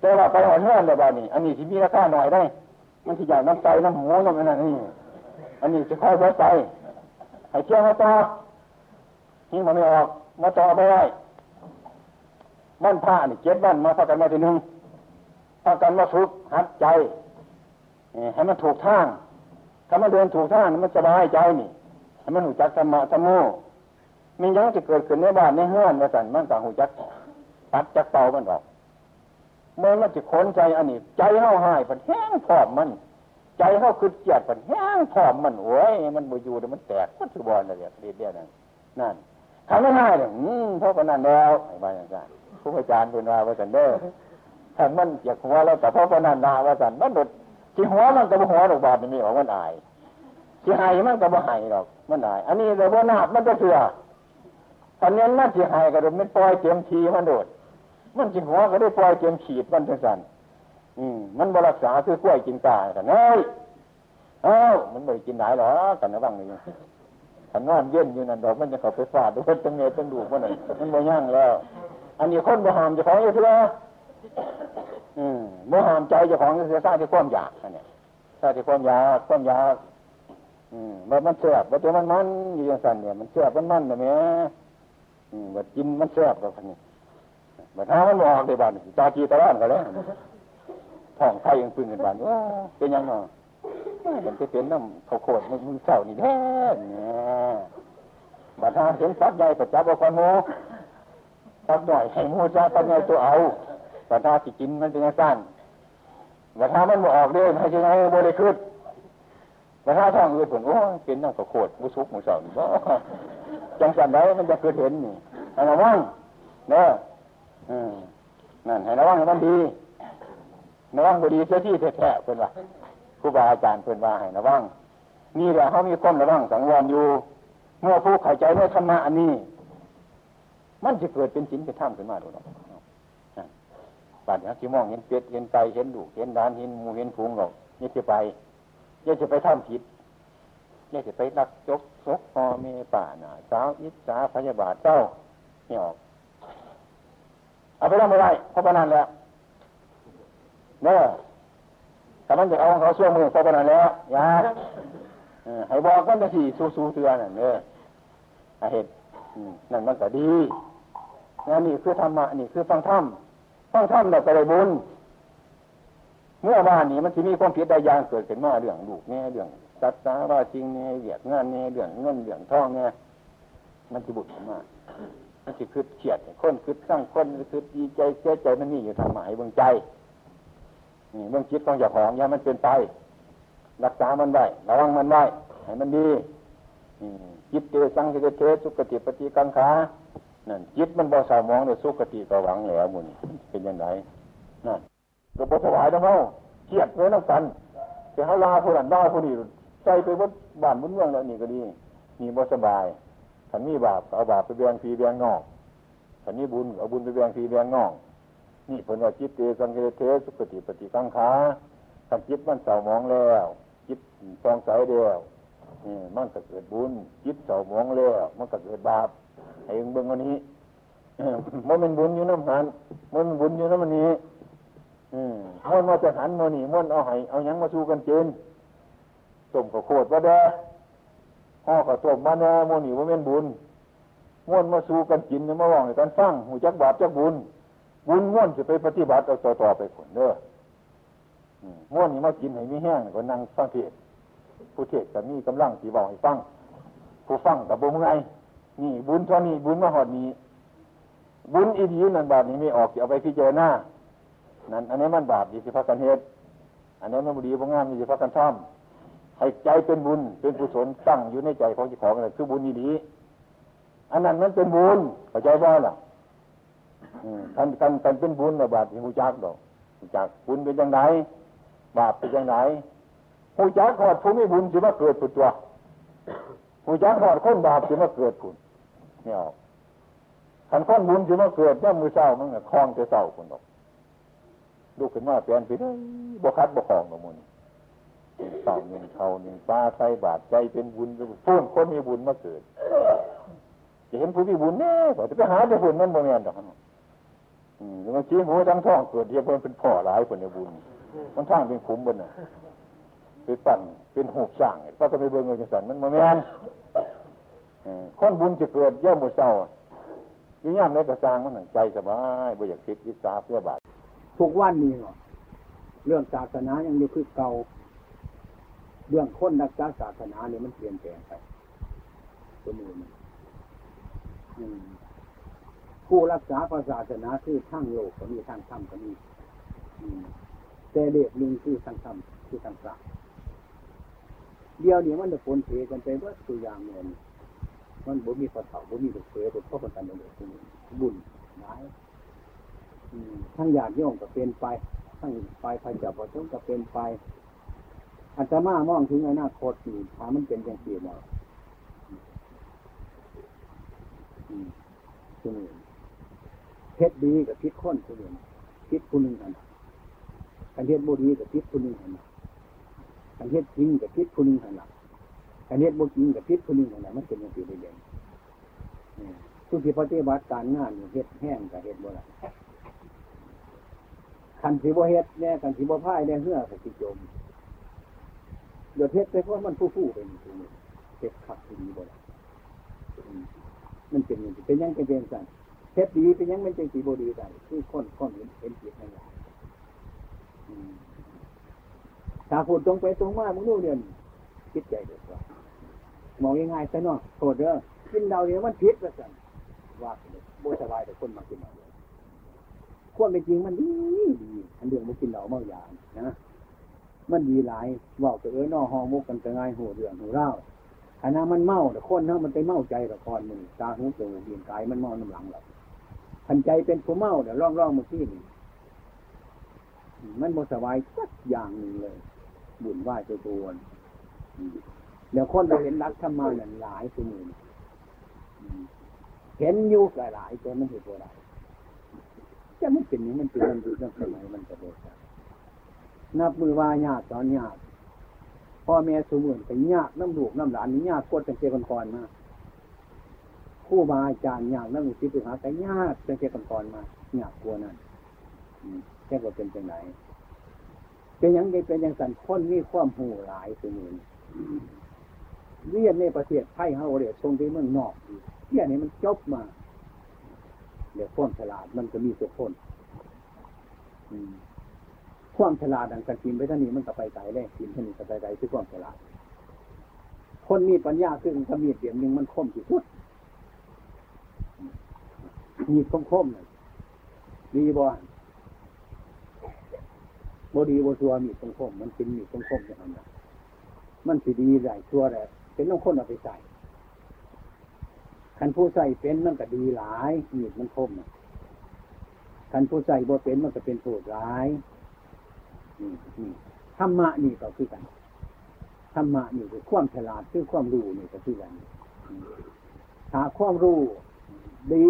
แต่ว่าไปหอนเพื่อนแบบนี้ อันนี้ที่มีราคาหน่อยได้ มันที่ใหญ่น้ำใจน้ำหมูน้ำอะไรนี่อันนี้จะค่อยไว้ใจให้เชื่อมาต่อนี่มันไม่ออกมาต่อไปได้มันผ้านี่เจ็ดวันมาพักกันมาทีหนึ่งพักกันมาฝึกหัดใจ ให้มันถูกทางถ้ามันเดินถูกทางมันสบายใจนี่ให้มันหูจักธรรมะธรรมโมมียังจะเกิดขึ้นในบ้านในเฮือนในสันมันต่างหูจักตัดจักเตามันออกเมื่อมันจะขนใจอันนี้ ใจเข้าหายมันแห้งผอมมัน ใจเข้าคือเกียดมันแห้งผอมมันโอ้ยมันบอยู่เดี๋ยมันแตกมันถือบอลอะไรเดียวเดียวนั่นนั่นทำไม่ได้เลยอืมเพราะนันแล้วไอ้บ้านอย่างนั้นผู้อาจารย์เป็นว่าว่าสันเด้อถ้ามันอยากหัวเราแต่เพราะนันดาว่าสันมันหลุด ที่หัวมันกับหัวดอกบาดนี่ออกมันอายที่หายมันกับหายหรอกมันอาย อันนี้เราบ่นาบมันจะเสือตอนนี้มันที่หายก็โดนมันปล่อยเต็มทีมันโดด มันที่หัวก็ได้ปล่อยเต็มขีดมันทั้งสันอืมมันบรักษาคือกล้วยกินตาแต่เน้ยเอ้ามันไม่กินไหนหรอกันนะบ้างนี่ขันนอนเย็นอยู่นั่นดอกมันจะเข้าไปฟาดด้วยตั้งเงยตั้งดูมันนั่นมันบ่ย่างแล้ว อันนี้คนบ่หามจะของอยู่เพื่อ อืมโมหามใจเจ้าของจะสร้างที่ความอยากเนี่ยสร้างที่ความอยากความอยากอืมว่ามันเสียบว่าตัวมันมันอยู่อย่างสันเนี่ยมันเสียบมันมันแบบนี้อืมว่ากินมันเสียบแบบนี้มาท้ามันบอกในบ้านจาจีตะล่านกันแล้วท้องไทยยังปืนกันบ้านว่าเป็นยังไงมันจะเป็นน้ำเขาโคตรมันมือเสานี่แท้เนี่ยมาท้าเห็นสัตว์ใหญ่กับจับเอาคนโมสัตว์หน่อยให้โมจ้าตัดใหญ่ตัวเอา ปัญหาสิกินมันเป็นยังสั้นปัญหามันบ่ออกเด้ให้ยังไงบ่ได้ขึ้นปัญหาท้องอื่นผลโอ้เป็นน้ำกระโคดมุสุกมุสอนบ่จังสันได้มันจะเกิดเห็นนี่ให้ระวังเนาะนั่นให้ระวังให้มันดีระวังบ่ดีเสียที่แท้ๆเพื่อนว่าครูบาอาจารย์เพื่อนว่าให้ระวังนี่แหละเขามีความระวังสังวรอยู่ เมื่อผู้เข้าใจในธรรมะอันนี้ มันจะเกิดเป็นสินเป็นถ้ำขึ้นมาดูหรอก ปัดนะที่มองเห็นเป็ดเห็นไก่เห็นดูเห็นดานเห็นมูเห็นฟูงหรอกเนี่ยจะไปเนี่ยจะไปทำผิดเนี่ยจะไปรักจกซกพอเมป่าหนาสาวอิจฉาพยาบาทเจ้าเนี่ยออกเอาไปทำอะไรเพราะปนันแล้วเนอะถ้ามันจะเอาของเขาช่วงมือเพราะปนันแล้วอย่าให้บอกกันจะสี่สู้ๆเตือนเนอะเหตุนั่นมันก็ดีนั่นนี่คือธรรมะนี่คือฟังธรรม ฟังธรรมเราก็ได้บุญเมื่อวานนี้มันจะมีความผิดใดอย่างเกิดขึ้นมาเรื่องลูกเนี่ยเรื่องจัดสาว่าจริงเนี่ยเรียกงานเนี่ยเรื่องเงินเรื่องทองเนี่ยมันจะบุญมามันจะคืดเฉียดคนคืดสร้างคนคืดดีใจเสียใจมันมีอยู่ทางหมายเบื้องใจนี่เบื้องจิตของเจ้าของอย่ามันเป็นไป รักษามันไว้ระวังมันไว้ให้มันดีจิตเตสังเกตเทสุกติปฏิกังขา นั่นจิตมันบ่สามองในสุกติก็หวังแล้วมุนเป็นยังไงนั่นก็บ่ถวายทั้งเขาเกียดไว้น้ำกันแต่เขาลาผู้นั้นได้ผู้นี้ใจไปบนบ้านบนเมืองแล้วนี่ก็ดีมีบ่สบายถ้ามีบาปเอาบาปไปเบียงฟีเบียงนอกถ้ามีบุญเอาบุญไปเบียงฟีเบียงนอก นี่ผลว่าจิตเตสังเกตเทสุกติปฏิกังขาถ้าจิตมันเศร้ามองแล้วจิตฟองใสเดียวมันก็เกิดบุญจิตเสามองแล้วมันก็เกิดบาป ให้เบิ่งวันนี้มันเป็นบุญอยู่น้ำหันมันเป็นบุญอยู่น้ำมันนี้มันมาจะหันมานี่มันเอาไห้เอายังมาสู้กันเจนต้มข้าวโคตรว่าเด้อห่อข้าวต้มมาแน่มันนี่ว่าเป็นบุญม้วนมาสู้กันกินเนี่ยมาว่องกันฟังหูจักบาปจักบุญ บุญม้วนจะไปปฏิบัติเอาต่อต่อไปผลเด้อม้วนนี่มากินให้มีแห้งก็นั่งฟังเทศผู้เทศจะมีกำลังสีบอกให้ฟังผู้ฟังกับบุญไง นี่บุญเท่านี้บุญมาหอดนี้ บุญอีดีนั่นบาปนี้ไม่ออกเอาไปพิจารณานั่นอันนี้มันบาปดีสิพักกันเหตุอันนี้มันบุดีพงงามดีสิพักกันท่อมให้ใจเป็นบุญเป็นกุศลตั้งอยู่ในใจของเจ้าของนั่นคือบุญอีดีอันนั้นมันเป็นบุญเข้าใจบ่ล่ะท่านท่านท่านเป็นบุญนะบาปที่หูจักดอกหูจักบุญเป็นยังไงบาปเป็นยังไงหูจักขอดผู้มีบุญสิมาเกิดผุดตัวหูจักขอดคนบาปสิมาเกิดผุด เนี่ยขันข้อนบุญสิมาเกิดย่ามือเศร้ามันคลองจะเศร้าคนดอกลูกขึ้นมาเปลี่ยนไปได้บกคัดบกคลองกับมุนเศร้าเงินเขาเงินฟ้าใส่บาทใจเป็นบุญพูนคนมีบุญมาเกิดจะเห็นผู้มีบุญแน่จะไปหาแต่บุญนั่นโมเมนต์ดอกอืมมันชี้หัวทั้งท้องเกิดเดียวเป็นพ่อหลายคนในบุญ มันทั้งเป็นขุมบนน่ะไปปั่นเป็นหูสร้างก็จะไปเบิ่งเงินสันมันมาแมน คนบุญจะเกิดย่อมมุเศร้ายิ่งย่ำในกระซังมันใจสบายบ่อยากคิดอิสาเพื่อบาททุกวันนี้เนาะเรื่องศาสนายังอยู่คือเก่าเรื่องคนนักษาศาสนาเนี่ยมันเปลี่ยนแปลงไปตัวมือมันผู้รักษาศาสนาคือทั้งโลกก็มีทั้งธรรมก็มีแต่เด็กหนึ่งคือทั้งธรรมคือทั้งศาสเดียวนี้มันจะปนเทกันไปว่าตัวอย่างเงิน มันบ่มีพอเถ่าบ่มีลูกเสือบ่พอคนกันเด็กบุญร้ายทั้งญาติโยมก็เป็นไปทั้งไปพระเจ้าประสงค์ก็เป็นไปอาจจะมามองถึงอนาคตนี่ถามันเป็นอย่างเสียแล้วคือเพชรดีกับพิษข้นคุณเอพิษคุณหนึ่งกันกันเทศบุรีกับพิษคุณหนึ่งกันกันเทศจริงกับพิษคุณหนึ่งกันละ กันเทศบุจริงกับพิษคุณหนึ่งกันมันเป็นอย่างเสียเด่นทุกที่ปฏิบัติการงานเฮ็ดแห้งกับเฮ็ดโบราณขันสีบเฮ็ดแน่ขันสีบพ่ายแน่เหื่อกับสีจมเดี๋ยวเฮ็ดไปเพราะมันผู้ผู้เป็นตรงนี้เฮ็ดขับสีบ่ได้มันเป็นอย่างเป็นยังเป็นสั่นเฮ็ดดีเป็นยังมันเป็นสีบดีได้คือคนคนเห็นเห็นจิตนั่นแหละถ้าพูดตรงไปตรงมามึงรู้เรียนคิดใจเด็ดว่า มองยังไงซะเนาะโทษเด้อกินเราเนี่ยมันพิษละสันว่าโบสบายแต่คนมากินเราควบเป็นจริงมันดีดีอันเรื่องมันกินเหล่าเมายานะมันดีหลายบอกจะเอ้ยนอหอมุกกันจะง่ายหัวเรื่องหัวเล่าขณะมันเมาแต่คนนะมันไปเมาใจละครมึงตาหูจมูกเบียนกายมันเมาน้ำหลังหรอกพันใจเป็นผู้เมาเดี๋ยวร่องร่องมาที่นี่มันโมสบายสักอย่างหนึ่งเลย บุญไหวตัวตัว เดี๋ยวคนเราเห็นรักธรรมาเนี่ยหลายสมุนเห็นอยู่กหลายแต่มันเห็นบ่ได้จะไม่เป็นนี้มันเป็นมันอยู่ตั้งสมัยมันจะโดนนับมือว่ายากตอนยากพ่อแม่สมุนไปยากน้ำลูกน้ำหลานนี่ยากกดตั้งแต่ก่อนมาคู่บาอาจารย์ยากน้ำลูกศิษย์หาแต่ยากตั้งแต่ก่อนมายากกลัวนั่นแค่ว่าเป็นจังไหนเป็นยังไงเป็นยังสันคนมีความหูหลายสมุน เรียนในประเทศไทยเฮาเรียทรงที่เมืองนอกเรียนนี้มันจบมาเดี๋ยวความฉลาดมันก็มีสุขคนความฉลาดดังกันกินไปท่านี้มันก็ไปไกลเลยกินท่านี้ก็ไปไกลคือความฉลาด คนมีปัญญาคือมันมีเดียมหนึ่งมันคมที่สุดมีคมคมเลยดีบ่บดีบชัวมีคมคมมันเป็นมีคมคมอย่างนั้นมันสิดีใหญ่ชัวแหละ เป็นต้องคนเอาไปใส่คันผู้ใส่เป็นมันก็ดีหลายมีดมันคมคันผู้ใส่บ่เป็นมันก็เป็นโทษร้ายนี่นี่ธรรมะนี่ก็คือกันธรรมะนี่คือความฉลาดคือความรู้นี่ก็คือกันถ้าความรู้ดี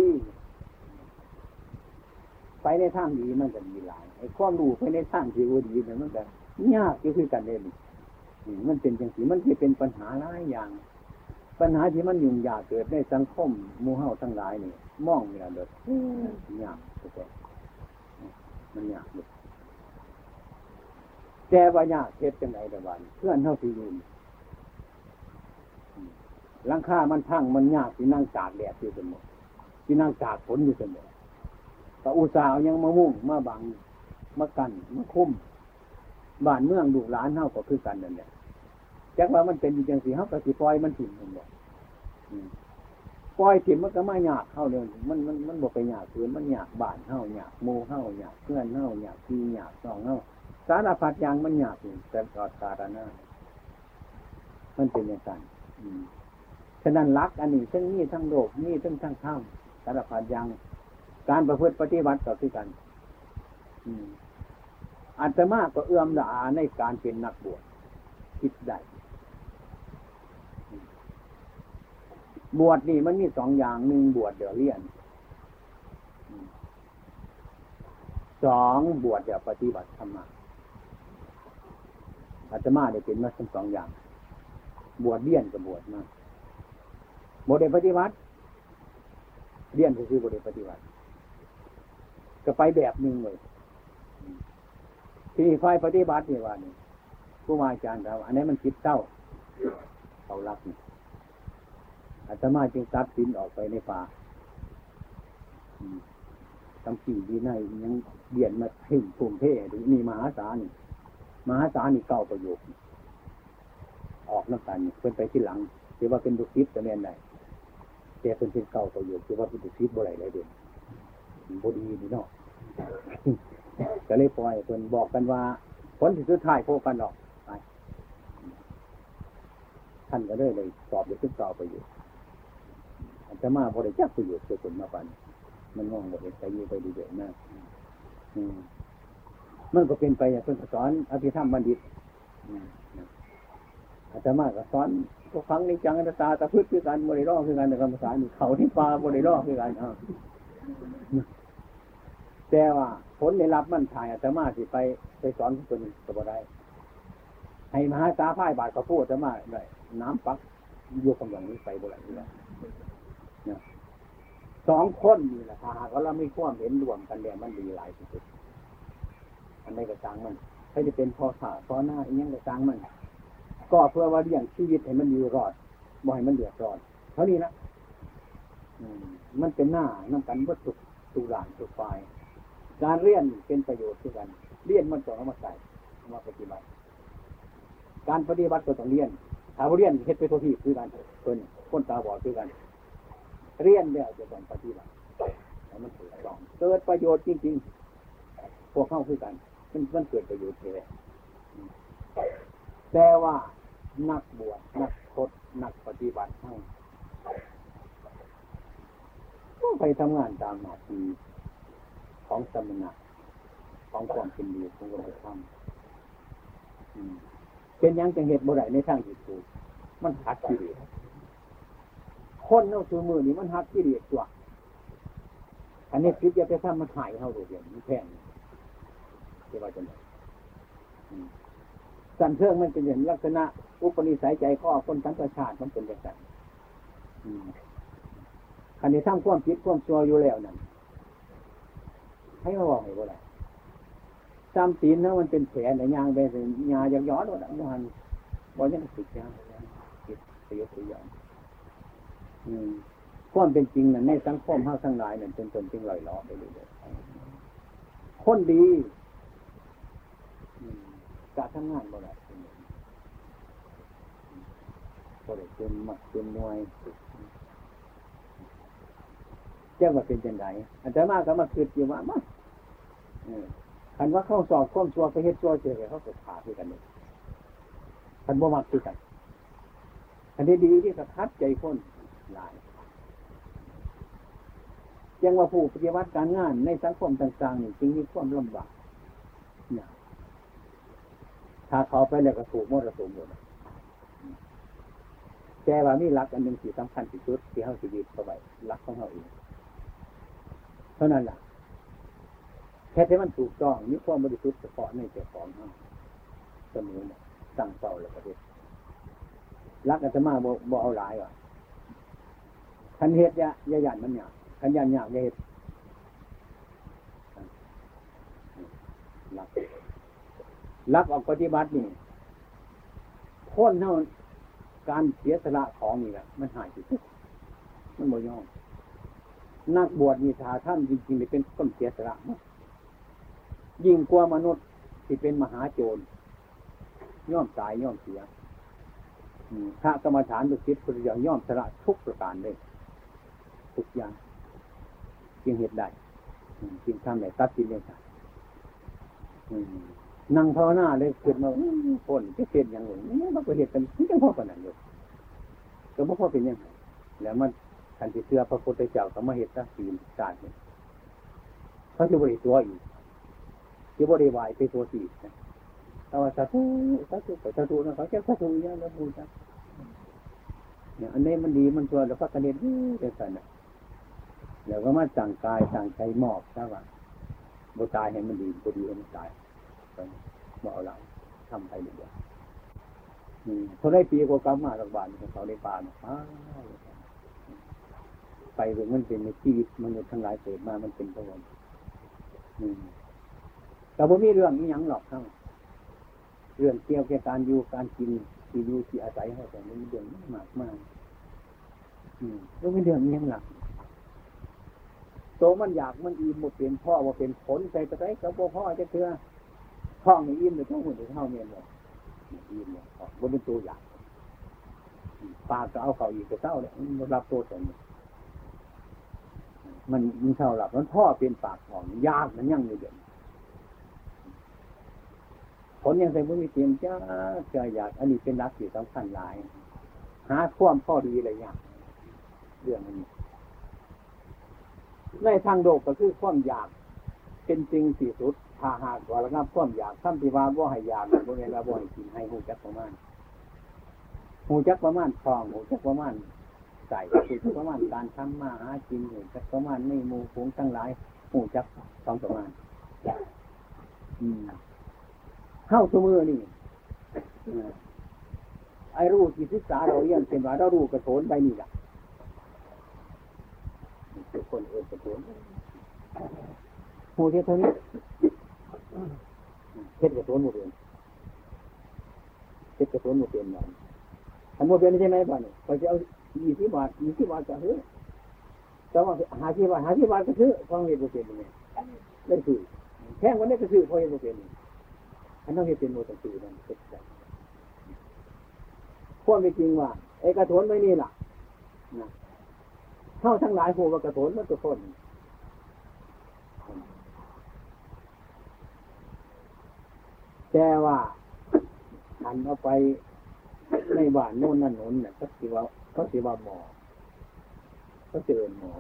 ไปในทางดีมันก็ดีหลายไอ้ความรู้ไปในทางที่ว่าดีเนี่ยมันก็ยากก็คือกันเอง มันเป็นอย่างสีมันที่เป็นปัญหาหลายอย่าง ปัญหาที่มันยุ่งยากเกิดในสังคมมูเฮาทั้งหลายนี่มองเนี่ยเด็ดยากแต่มันยากเลยแต่ว่ายากเท็ดจังไหนแต่วันเพื่อนเท่าที่ยืนลังค่ามันพังมันยากที่นั่งตากแดดอยู่เสมอที่นั่งตากฝนอยู่เสมอแต่อุตสาห์ยังมามุ่งมาบังมากันมาคุ้มบ้านเมืองดูหลานเท่าก็คือกันนั่นแหละ จักว่ามันเป็นอย่างสีเขาก็สิปล่อยมันถิ่มมันบอกปล่อยถิ่มมันก็ไม่หยาบเข้าเลยมันมันมันบอกไปหยาบเพื่อนมันหยาบบ้านเข้าหยาบโมเข้าหยาบเพื่อนเข้าหยาบพี่หยาบสองเข้าสารพัดอย่างมันหยาบแต่กอดสารนามันเป็นอย่างนั้นฉะนั้นรัก อันนี้ทั้งนี้ทั้งโลกนี่ทั้งทั้งข้ามสารพัดอย่างการประพฤติปฏิบัติต่อที่กันอืมอาตมาก็เอื้อมละอาในการเป็นนักบวชคิดได้ บวชนี่มันมีสองอย่างหนึ่งบวชเดี๋ยวเรียนสองบวชเดี๋ยวปฏิบัติธรรมะอาตมาได้เป็นมาทั้งสองอย่าง บวชเรียนกับบวชมาบวชเดี๋ยวปฏิบัติเรียนคือบวชเดี๋ยวปฏิบัติ ก็ไปแบบหนึ่งเลยที่ฝ่ายปฏิบัตินี่ว่านี่ผู้มาอาจารย์เราอันนี้มันคิดเต้าเขารักนี่ อาตมาจึงตัดสินออกไปในป่าทำสิ่งดีในยังเบียนมาถึงภูมิเทศมีมหาศาลมหาศาลนี่เก่าประโยค ออกน้ำตาลเป็นไปที่หลังถือว่าเป็นดุสิตจะแม่นได้แต่เป็นเป็นเก่าประโยคถือว่าเป็นดุสิตบ่ไรเลยเด่นบดีนี่เนาะก็เลยปล่อยเพิ่นบอกกันว่าผลที่สุดท้ายพวกกันหรอกท่านก็เลยเลยสอบเด็กขึ้นเก่าประโย ชน์จะมาบริจาคประโยชน์เกิดผลมาปันมันมองบทใจอยู่ไปดีเด่นนะมันก็เป็นไปอย่างเพิ่นสอนอภิธรรมบัณฑิตอาจารย์มาก็สอนก็ฟังในจังอัตตาตะพืชคือการบริโภคคือการในกรรมฐานเขาที่ปลาบริโภคคือการแต่ว่าผลในรับมันถ่ายอาตมาสิไปไปสอนคนก็บ่ได้ให้มหาตาพ่ายบาดกระพูดอาตมาได้น้ำปักโยกกำลังนี้ไปบ่ได้เลย สองคนนี่แหละถ้าหากเราไม่ควมเห็นรวมกันแล้วมันดีหลายที่สุดอันใดก็สร้างมันให้จะเป็นพอขาพอหน้าอีกอย่างก็สร้างมัน ก็เพื่อว่าเลี้ยงชีวิตให้มันอยู่รอดบ่ให้มันเดือดร้อนเท่านี้นะมันเป็นหน้าน้ำกันวัตถุตุลานตุฝ่ายการเรียนเป็นประโยชน์ด้วยกัน เรียนมันต้องเอามาใส่เอามาปฏิบัติ การปฏิบัติก็ต้องเรียนถ้าเรียนเฮ็ดไปทุกที่คือกันเป็นคนตาบอดคือกัน เรียนแล้วจะต้องปฏิบัติให้มันถูกต้องเกิดประโยชน์จริงๆ พวกเข้าคือกัน มันมันเกิดประโยชน์เลยแต่ว่านักบวชนักพดนักปฏิบัติทั้งไปทำงานตามหน้าที่ของสมณะของความเป็นดีของวัฒนธรรมเป็นยังจังเหตุบ่ได้ในทางที่ถูกมันขัดกิเลส คนเอาสูมือนี่มันหักที่เดียดตัวอันนี้คิดจะไปทำมันหายเขาเดียวมันแพงจะว่าจะไหนสันเทิงมันเป็นอย่างลักษณะอุปนิสัยใจข้อคนทั้งประชาติมันเป็นอย่างไรคันนี้ทำความคิดความชัวอยู่แล้วนั่นให้มาบอกให้ว่าอะไรจำศีลนะมันเป็นแผลในยางไปถึงยาอยากย้อนว่าดังนั้นบอกยังติดยางติดสยตัวอย่าง ความเป็นจริงนั่นในสังคมห้าทั้งหลายนั่นเป็นตนจริงลอยล้อไปเรื่อยๆคนดีกะทำงานบ่ได้บ่ได้เป็นมักเป็นมวยเจ้าว่าเป็นจังไดอันแต่มาก็มาคิดอยู่ว่ามาคันว่าเข้าสอบข้อมชัวไปเฮ็ดชัวเจอเขาก็ขาที่กันนี่คันบ่มักคือกันอันนี้ดีที่สะคัดใจคน หลายยังว่าผู้ปฏิวัติการงานในสังคมต่างๆนี่จึงมีความลำบากเนี่ยถ้าเขาไปแล้วก็ถูกมรสุมหมดแต่ว่ามีรักอันหนึ่งที่สำคัญที่สุดที่เขาชีวิตเข้าไปรักของเขาเองเท่านั้นแหละแค่ที่มันถูกต้องมีความบริสุทธิ์เฉพาะในเจ้าของเขาเสมอเนี่ยตั้งเป้าแล้วก็เด็ดรักอาตมาบ่เอาหลายว่ะ คันเฮ็ดยะยะยันมันเนี่ยคันยันยากยะเฮ็ดรักรักออกปฏิบัตินี่พ้นเท่าการเสียสละของนี่แหละมันหายไปทุกมันบ่ยอมนักบวชมีทาท่านจริงๆเป็นคนเสียสละมากยิ่งกว่ามนุษย์ที่เป็นมหาโจรย่อมตายย่อมเสียพระกรรมฐานดุสิตพุทธเจ้าย่อมสละทุกประการเลย ทุกอย่างจึงเหตุใดจึงทำได้ตัดสินเลยค่ะนั่งภาวนาเลยเกิดมาคนจะเสียอย่างหนึ่งนี่มันก็เหตุกันที่จังพ่อปนั้นอยู่ก็บ่พ่อเป็นยังไงแล้วมันทันที่เสื้อพระพุทธเจ้าเขามาเหตุตัดสินศาสตร์เขาจะบริตัวอีกจะบริวายไปตัวสี่แต่ว่าสาธุสาธุไปสาธุนะเขาจะสาธุยังแล้วบูชาเนี่ยอันนี้มันดีมันชวนแล้วก็กระเด็นเด็ดสันนะ แล้วก็มาสั่งกายสั่งใจมอบใช่ป่ะบุตายให้มันดีบุดีให้มันตายบอกเอาหลังทำไปเรื่อยๆเขาได้ปีกว่ากำมาลักบาลของเขาได้ปานไปเรื่องมันเป็นในชีวิตมนุษย์ทั้งหลายเกิดมา มันเป็นพระวันแต่ผมมีเรื่องนี้ยังหรอกทั้งเรื่องเกี่ยวกับการอยู่การกินที่อยู่ที่อาศัยให้แต่นี้เรื่องมากมากอืมแล้วเป็นเรื่องนี้ยังหลัก โตมันอยากมันอิ่มหมดเป็นพ่อว่าเป็นผลใส่ไปใส่กับพ่อจะเถื่อท้องนี่อิ่มหรือท้องหุ่นหรือเท่าเมียนหมดอิ่มหมดบนเป็นตัวอยากปากก็เอาเขาอีกจะเศร้าเลยมันรับตัวตนมันมันเท่าหลับมันพ่อเป็นปากของยากมันยั่งอยู่เด่นผลยังใส่บุญมีเตรียมจ้าเจอยาก อันนี้เป็นรักที่สำคัญหลาย หาความพ่อดีอะไรอย่างเรื่องนี้ ในทางโลกก็คือความอยากเป็นจริงสี่สุดถ้าหากว่าระงับความอยากทำที่ว่าบ่ให้อยากบ่ให้ละบ่ให้กินให้หูจักประมาณหูจักประมาณทองหูจักประมาณใส่หูจักประมาณการทำมาหากินหูจักประมาณไม่มูฟงทั้งหลายหูจักสองประมาณอืมเข้าสมือนี่ไอ้รู้ที่ศึกษาเราเรียนเป็นว่าเรารู้กระโถนไปนี่แหละ คนเอ่นกระโถนหูเท่านี้เท็ดกระโถนหมดเลยเท็ดกระโถนหมดเป็นวันทำหมดเป็นใช่ไหมบ้านนี่พอจะเอายี่สิบบาทยี่สิบบาทจะซื้อแต่ว่าหาที่บาทหาที่บาทก็ซื้อฟังเหตุผลเป็นยังไงได้ซื้อแค่วันนี้ก็ซื้อพอเหตุผลเป็นอันนั้นเป็นโมตันตีนั่นเป็นใจพวกไม่จริงว่าไอ้กระโถนไม่นี่ล่ะนะ เท่าทั้งหลายหัวกระโถนมันทุกคนแต่ว่าอันเอาไปในบ้านโน่นนั่นโน้นเนี่ยเขาสิว่าเขาสิว่าหมอเขาเจอหมอ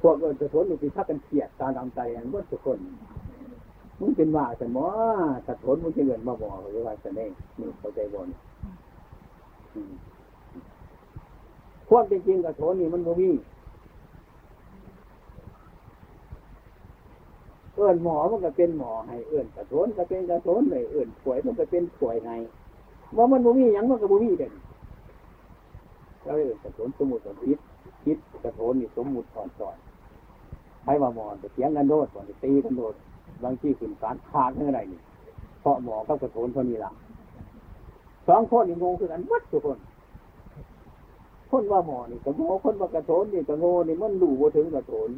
พวกเอินกระโถนอยู่ที่พักกันเขียดตาดำใจอันว่าทุกคนมึงเป็นว่าแต่หมอสะทนมึงจะเงินมาบอกหรือว่าจะเน่มึงเข้าใจบอล วามเป็นจริงกระโถนนี่มันบ่มีเอื้อนหมอมันก็เป็นหมอให้เอื้อนกระโถนก็เป็นกระโถนเลยเอื้อนถวยมันก็เป็นถวยให้ว่ามันบ่มีหยังมันก็บ่มีเด่นเราเอื้อนกระโถนสมุดสมคิดคิดกระโถนนี่สมมุติสอนสอนให้ว่าหมอจะเถียงกันโดดก่อนตีกันโดดบางที่ขึ้นการขาดเมื่อไรนี่เพราะหมอกับกระโถนเท่านี้ล่ะสองคนนี่งงคือกันวัดทุกคน คนว่าหมอนี่ก็โง่คนว่ากระโถนนี่ก็โง่นี่มันรู้ว่าถึงกระโถน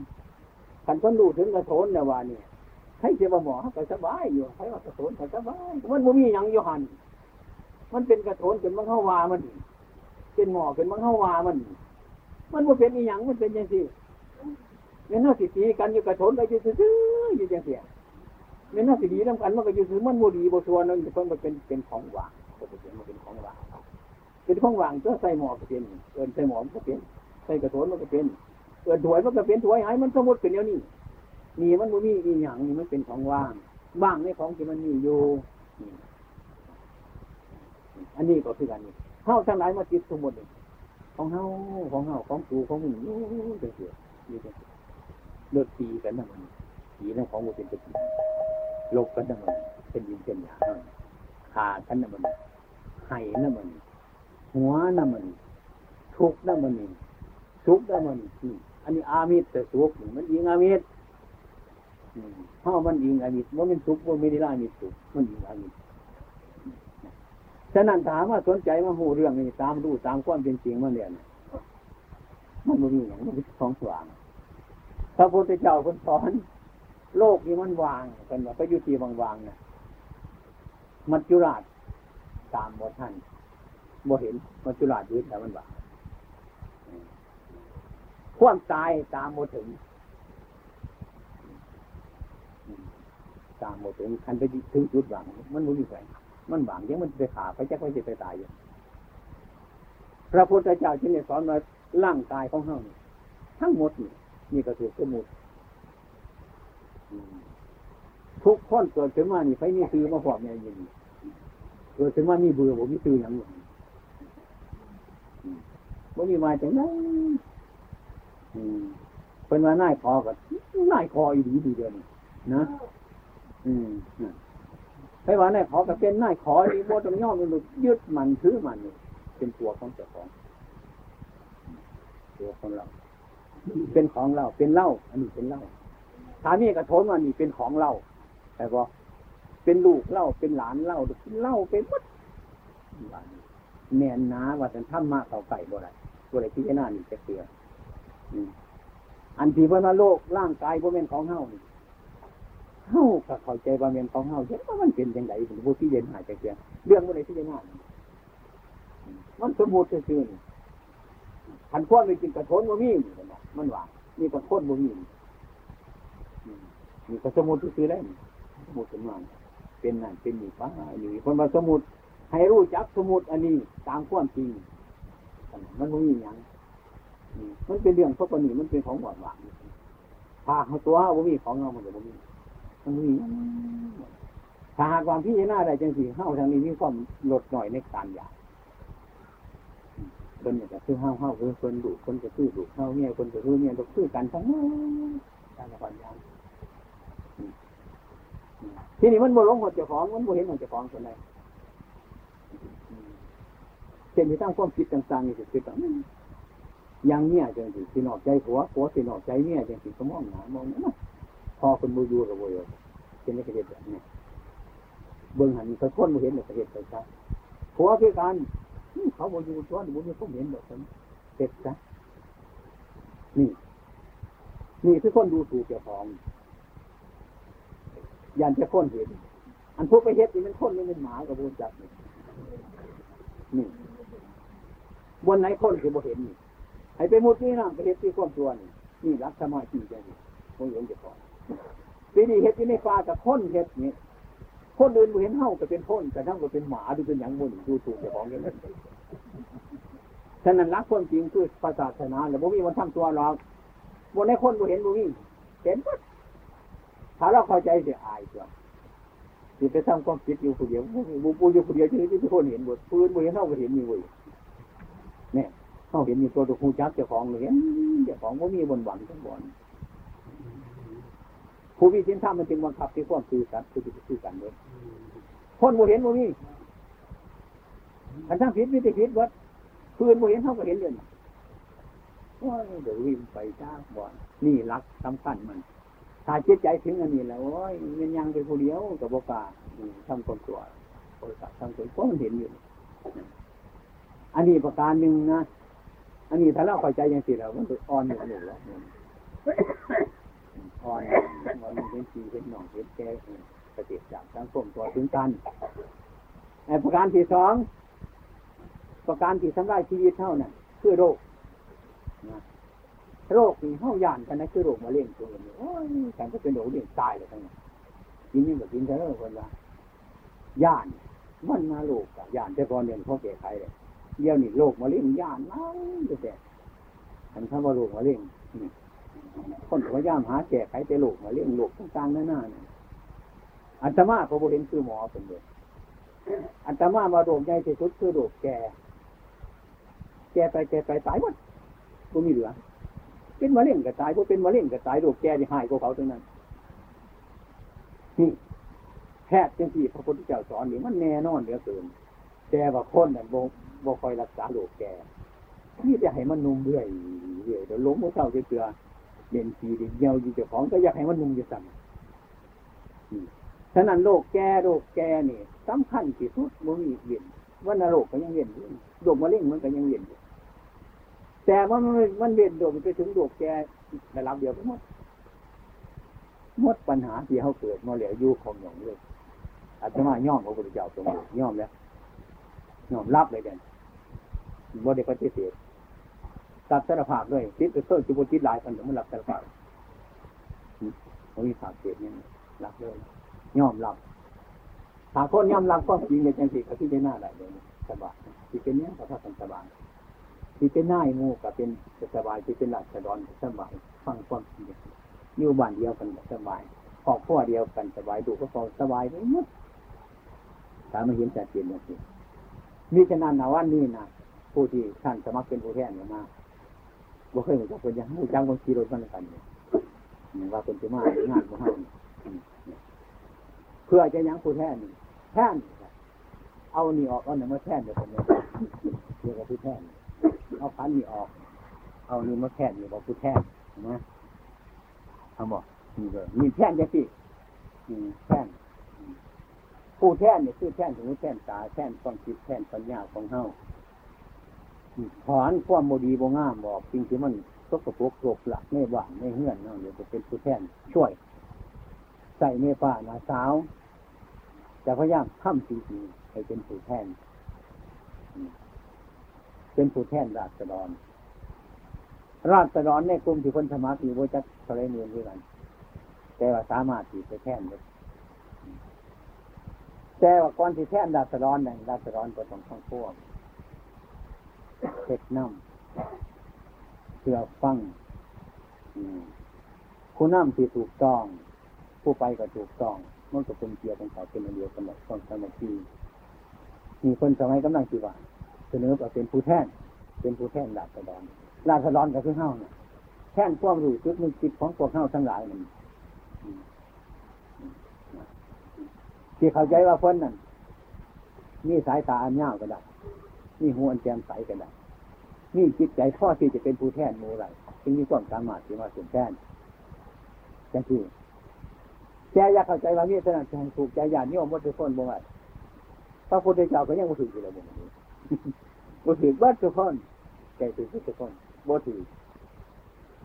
คันคนรู้ถึงกระโถนเนี่ยว่านี่ให้เจ้าหมอก็สบายอยู่ให้ว่ากระโถนก็สบายมันบ่มีหยังอยู่หันมันเป็นกระโถนเป็นมังเข้าวามัน เป็นหมอเป็นมังเข้าวามัน มันบ่เป็นอีหยังมันเป็นยังสิเม่นน่าสิตีกันอยู่กระโถนก็อยู่ซื่อๆอยู่จังเสียเม่นน่าสิดีนำกันมันก็อยู่ซื่อมันบ่ดีบ่ชวร์นั่นเพิ่นมันเป็นเป็นของว่างก็เป็นมันเป็นของว่าง เป็นของว่างก็ใส่หมอก็เป็นเอินใส่หมอมันก็เป็นใส่กระโถนมันก็เป็นเอินถวยมันก็เป็นถวยหายมันสมมุติเป็นเดี๋ยวนี้นี่มันบ่มีอีหยังนี่มันเป็นของว่างว่างในของที่มันมีอยู่อันนี้ก็คือกันนี่เฮาทั้งหลายมาติดสมมติของเฮาของเฮาของกูของมึงโอ้ยจังซี่อยู่จังซี่เลิกตีกันนะมันตีนั่นของกูเป็นตะกี้ลบกันนะมันเป็นยิงเป็นหยาบขาดกันนะมันไห้นะมัน หัวนะมันทุกข์นะมันทุกข์นะมันนี่อันนี้อามิตรแต่ทุกมันยิงอามิตรอืมเฮามันยิงอามิตรว่ามันทุกว่าไม่ได้ละอามิตรทุกมันยิงอามิตรฉะนั้นถามว่าสนใจมาหูเรื่องนี้ตามดูตามความเป็นจริงมาเนี่ยมันม่มีอย่างมันเป็นของสว่างพระพุทธเจ้าคนสอน โลกนี้มันวางกันว่าไปยุติวางๆนะมัจจุราชตามบ่ท่าน บ่เห็นมัจจุราชยืนแต่มันวางความตายตามบ่ถึง ตามบ่ถึงคันไปถึงจุดวางมันไม่มีแสงมันหวังยังมันไปขาไปแจะไปจะไปตายอยู่พระพุทธเจ้าจึงได้สอนว่าร่างกายของเฮาทั้งหมดนี่นี่ก็ถูกสมุดทุกคนเกิดขึ้นมานี่ไฟมีซื้อมาพร้อมเนี่ยยินเกิดขึ้นมามีเบื่อผมมีซื้ออย่างหนึ่ง บ่มีมาจากไหนเป็นว่าน่ายคอกับน่ายคออีดีดีเดียวนี่นะ อืมให้ว่าในขอกับเป็นนายขอนี่โมต้องย่อมมันยึดมันถือมันเป็นตัวของเจ้าของ ตัวของเรา เป็นของเรา เป็นเล่า อันนี้เป็นเล่าถามีกระโถนว่านี่เป็นของเราแต่ก็เป็นลูกเล่าเป็นหลานเล่าเล่าเป็นมัดแน่นหนาว่าจะทำมาเขาไก่บ่ไร บ่ไรที่จะน่านี่จะเกลืออันที่พระโลกร่างกายบ่เป็นของเฮานี่เฮาก็เข้าใจว่าเป็นของเฮาเห็นว่ามันเป็นยังไงผมพูดที่เย็นหายใจเสียเรื่องอะไรที่เย็นหามันสมบูรณ์ซื่อๆขันข้นไปกินกระโถนบ่มีมันว่านี่กระโถนบ่มีนี่ก็สมุดซื่อๆแล้สมุดสมานเป็นนั่นเป็นนี่ฟ้าอยู่คนมาสมุดให้รู้จักสมุดอันนี้ตามความจริง มันบ่มีอย่างมันเป็นเรื่องพวกนี้มันเป็นของหวานหวานถ้าตัวบ่มีของเรามันจะบ่มีมันมีถ้าหากความพิจารณาได้จังสีเข้าทางนี้มีความลดหน่อยในการอยากคนอยากจะซื้อห้าห้าคือคนดุคนจะซื้อดุเข้าเนี่ยคนจะซื้อเนี่ยต้องซื้อกันทั้งนั้นการละครยานทีนี้มันโมลงหมดเจ้าของมันโมเห็นหมดเจ้าของคนใด เช่นที่ตั้งความคิดต่างๆนี่คือคิดต่างอย่างเนี้ยจังสิสินอกใจผัวผัวสินอกใจเนี่ยจังสิก็มองหนามองนะพอคนบูยูกับบูยูเป็นนักเรียนแบบนี้เบื้องหันเขาคนบูเห็นแบบเหตุไปซะผัวคือการเขาบูยูตัวบูยูเขาเห็นแบบนั้นเสร็จซะนี่นี่คือคนดูถูกเจ้าของยันจะคนเห็น อันพวกไปเฮ็ดนี่มันคนนี่มันหมากับบูจับนี่นี่ บนไหนคนคือบูเห็นนี่ให้ไปมุดนี่นะไปเฮ็ดที่ความตัวนี่นี่รักสมาธิใจนี่คงเห็นเจ้าของปีนี้เห็ดอยู่ในฟ้ากับพ้นเห็ดนี่พ้นเดินเห็นเห่าก็เป็นพ้นแต่ทั้งก็เป็นหมาดูเป็นอย่างบุญดูถูกเจ้าของอย่างนั้นฉะนั้นรักคนจริงคือศาสนาแล้วบ่มีมันทำตัวหรอกบนในคนบ่เห็นบ่มีเห็นปั๊บถ้าเราเข้าใจเสียอายตัวสิไปทำความคิดอยู่คนเดียวบุปูอยู่คนเดียวที่ที่คนเห็นบทปืนบ่เห็นเท่าก็เห็นมีเว้ย เนี่ยเขาเห็นมีตัวตัวคูจักเจ้าของเห็นเจ้าของว่ามีบนหวังทั้งบนผู้มีสินธรรมมันจึงบังคับที่ความคือสัตว์คือคือกันเลยคนโมเห็นโมมีอันทั้งผิดมีแต่ผิดวัดคืนโมเห็นเขาก็เห็นเลยว่าเดี๋ยววิ่งไปจ้าบ่อนนี่รักสำคัญมันถ้าจิตใจถึงอันนี้แล้วโอ้ยมันยังเป็นผู้เดียวกับโบกาทำคนตัวบริษัททำตัวเพราะมันเห็นอยู่ อันนี้ประการหนึ่งนะ อันนี้ถ้าเราเข้าใจย่างสิแล้วมันอ่อนหนึ่งหนึ่งแล้วอ่อนมันเป็นสีเป็นหนองเป็นแก่ปฏิจากสังคมตัวถึงกันไอประการที่สองประการที่ทำลายชีวิตเท่านั้นคือโรคนะโรคนี่เท่าย่านกันนะคือโรคมะเร็งตัวนี้โอ้ยแต่ก็เป็นโรคเลี้ยงตายเลยทั้งนั้นกินนี่แบบกินเถอะคนละย่านมันมาโรคกับย่านแต่ก่อนเรียนพ่อแก่ใครเลย เดี๋ยวนี้โรคมะเร็งย่านนั่นแต่อันคำว่าโรคมะเร็งคนพยายามหาแก้ไขแต่โรคมะเร็งโรคต่างๆนั่นน่ะอัตมาพอเห็นคือหมอเป็นเลยอัตมามาโรคใหญ่ที่สุดคือโรคแก่แก่ไปแก่ไปตายหมดก็มีเหลือ เป็นมะเร็งก็ตายพวกเป็นมะเร็งก็ตายโรคแก่ที่หายกว่าเขาตรงนั้นนี่แพทย์จังที่พระพุทธเจ้าสอนนี่มันแน่นอนเหลือเกินแต่ว่าคนนั่นบ่ บ่คอยรักษาโรคแก่นี่จะให้มันนุ่มเรื่อยเรื่อยเดี๋ยวล้มหัวเศร้าจะเจือเด่นสีเด่นเยียวอยู่เจ้าของก็อยากให้มันนุ่มอยู่สั่งฉะนั้นโรคแก่โรคแก่นี่สำคัญที่สุดบ่มีเวียนวันรคก็ยังเวียนอยู่โรคมะเร็งมันก็ยังเวียนอยู่แต่ว่ามันมันเวียนโรคไปถึงโรคแก่ระดับเดียวหมดหมดปัญหาที่เขาเกิดมาเหลืออยู่ของอย่างเลยอาจจะมาย่อมพระพุทธเจ้าตรงนี้ย่อมแล้วย่อมรับเลยเด่น บ่ได้ปฏิเสธรับสารภาพด้วยติดไปเพิ่มจุบุติหลายคนเดี๋ยวมันรับสารภาพมันมีภาพเสียเนี่ยรับเลยยอมรับหาคนยอมรับก็จริงในจังสิก็ที่ได้หน้าได้เลยสบายที่เป็นเนี้ยก็ถ้าเป็นสบายที่เป็นหน้ามูกับเป็นสบายที่เป็นหลักสะดอนสบายฟังความจริงอยู่บ้านเดียวกันสบายครอบครัวเดียวกันสบายดูก็พอสบายไปหมดถ้ามาเห็นแต่เปลี่ยนอย่างนี้มีฉะนั้นนะวันนี้นะ ผู้ที่ท่านสมัครเป็นผู้แทนเนี่ยมาบ่เคยเหมือนกับคนยังผู้จ้างคนขี่รถมันกันเนี่ยว่าคนจะมางานมาให้เพื่อจะยังผู้แทนแทนเอานี่ออกเอาหนึ่งมาแทนเดี๋ยวผมเนี่ยเรียกว่าผู้แทนเอาพันนี่ออก เอานี่มาแทนนี่บอกผู้แทนนะทำบอกนี่เลยมีแทนจะสิแทนผู้แทนเนี่ยคือแทนถึงแทนตาแทนความคิดแทนปัญญาของเฮา ถอนความโมดีโมงามบอกจริงที่มันตกกระปุกโกรกหลักไม่หวานไม่เฮื่อนเนาะเดี๋ยวจะเป็นผู้แทนช่วย ใส่เมป้าหนาสาวจะพยายามทำจริงๆให้เป็นผู้แทน เป็นผู้แทนราษฎร ราษฎรในกลุ่มที่คนสมาธิโวจักทะเลเมืองด้วยกัน แต่ว่าสามารถที่จะแทนได้แต่ว่าก่อนที่แท่นราษฎรนั่นราษฎรก็ต้องทั้งพวก เพ็ดน้ำเพื่อฟังผู้น้ำที่ถูกต้อง ผู้ไปก็ถูกต้องมันก็เป็นเกียร์เป็นเขาเป็นเดียวกันหมดต้องสมาธิมีคนสมัยกำลังจีว่าเสนอว่าเป็นผู้แทน เป็นผู้แทนราษฎรราษฎรก็คือเฮ้าเนี่ยแทนความรู้สึกนึกจิตของพวกเฮ้าทั้งหลายมันที่เข้าใจว่าพ้นนั่นมีสายตาอันยาวก็ได้ มีหัวอันแจ่มใสก็ได้มีจิตใจพ่อที่จะเป็นผู้แทนมูไรจึงมีความสามารถที่มาเป็นแทนจังที่แกอยากเข้าใจว่ามีขนาดถูกใจญาติโยมวัตถุคนบ่ไหวพระพุทธเจ้าก็ยังบ่ถืออยู่เลยบ่นี้บ่ถือวัตถุคนใจถือวัตถุคนบ่ถือ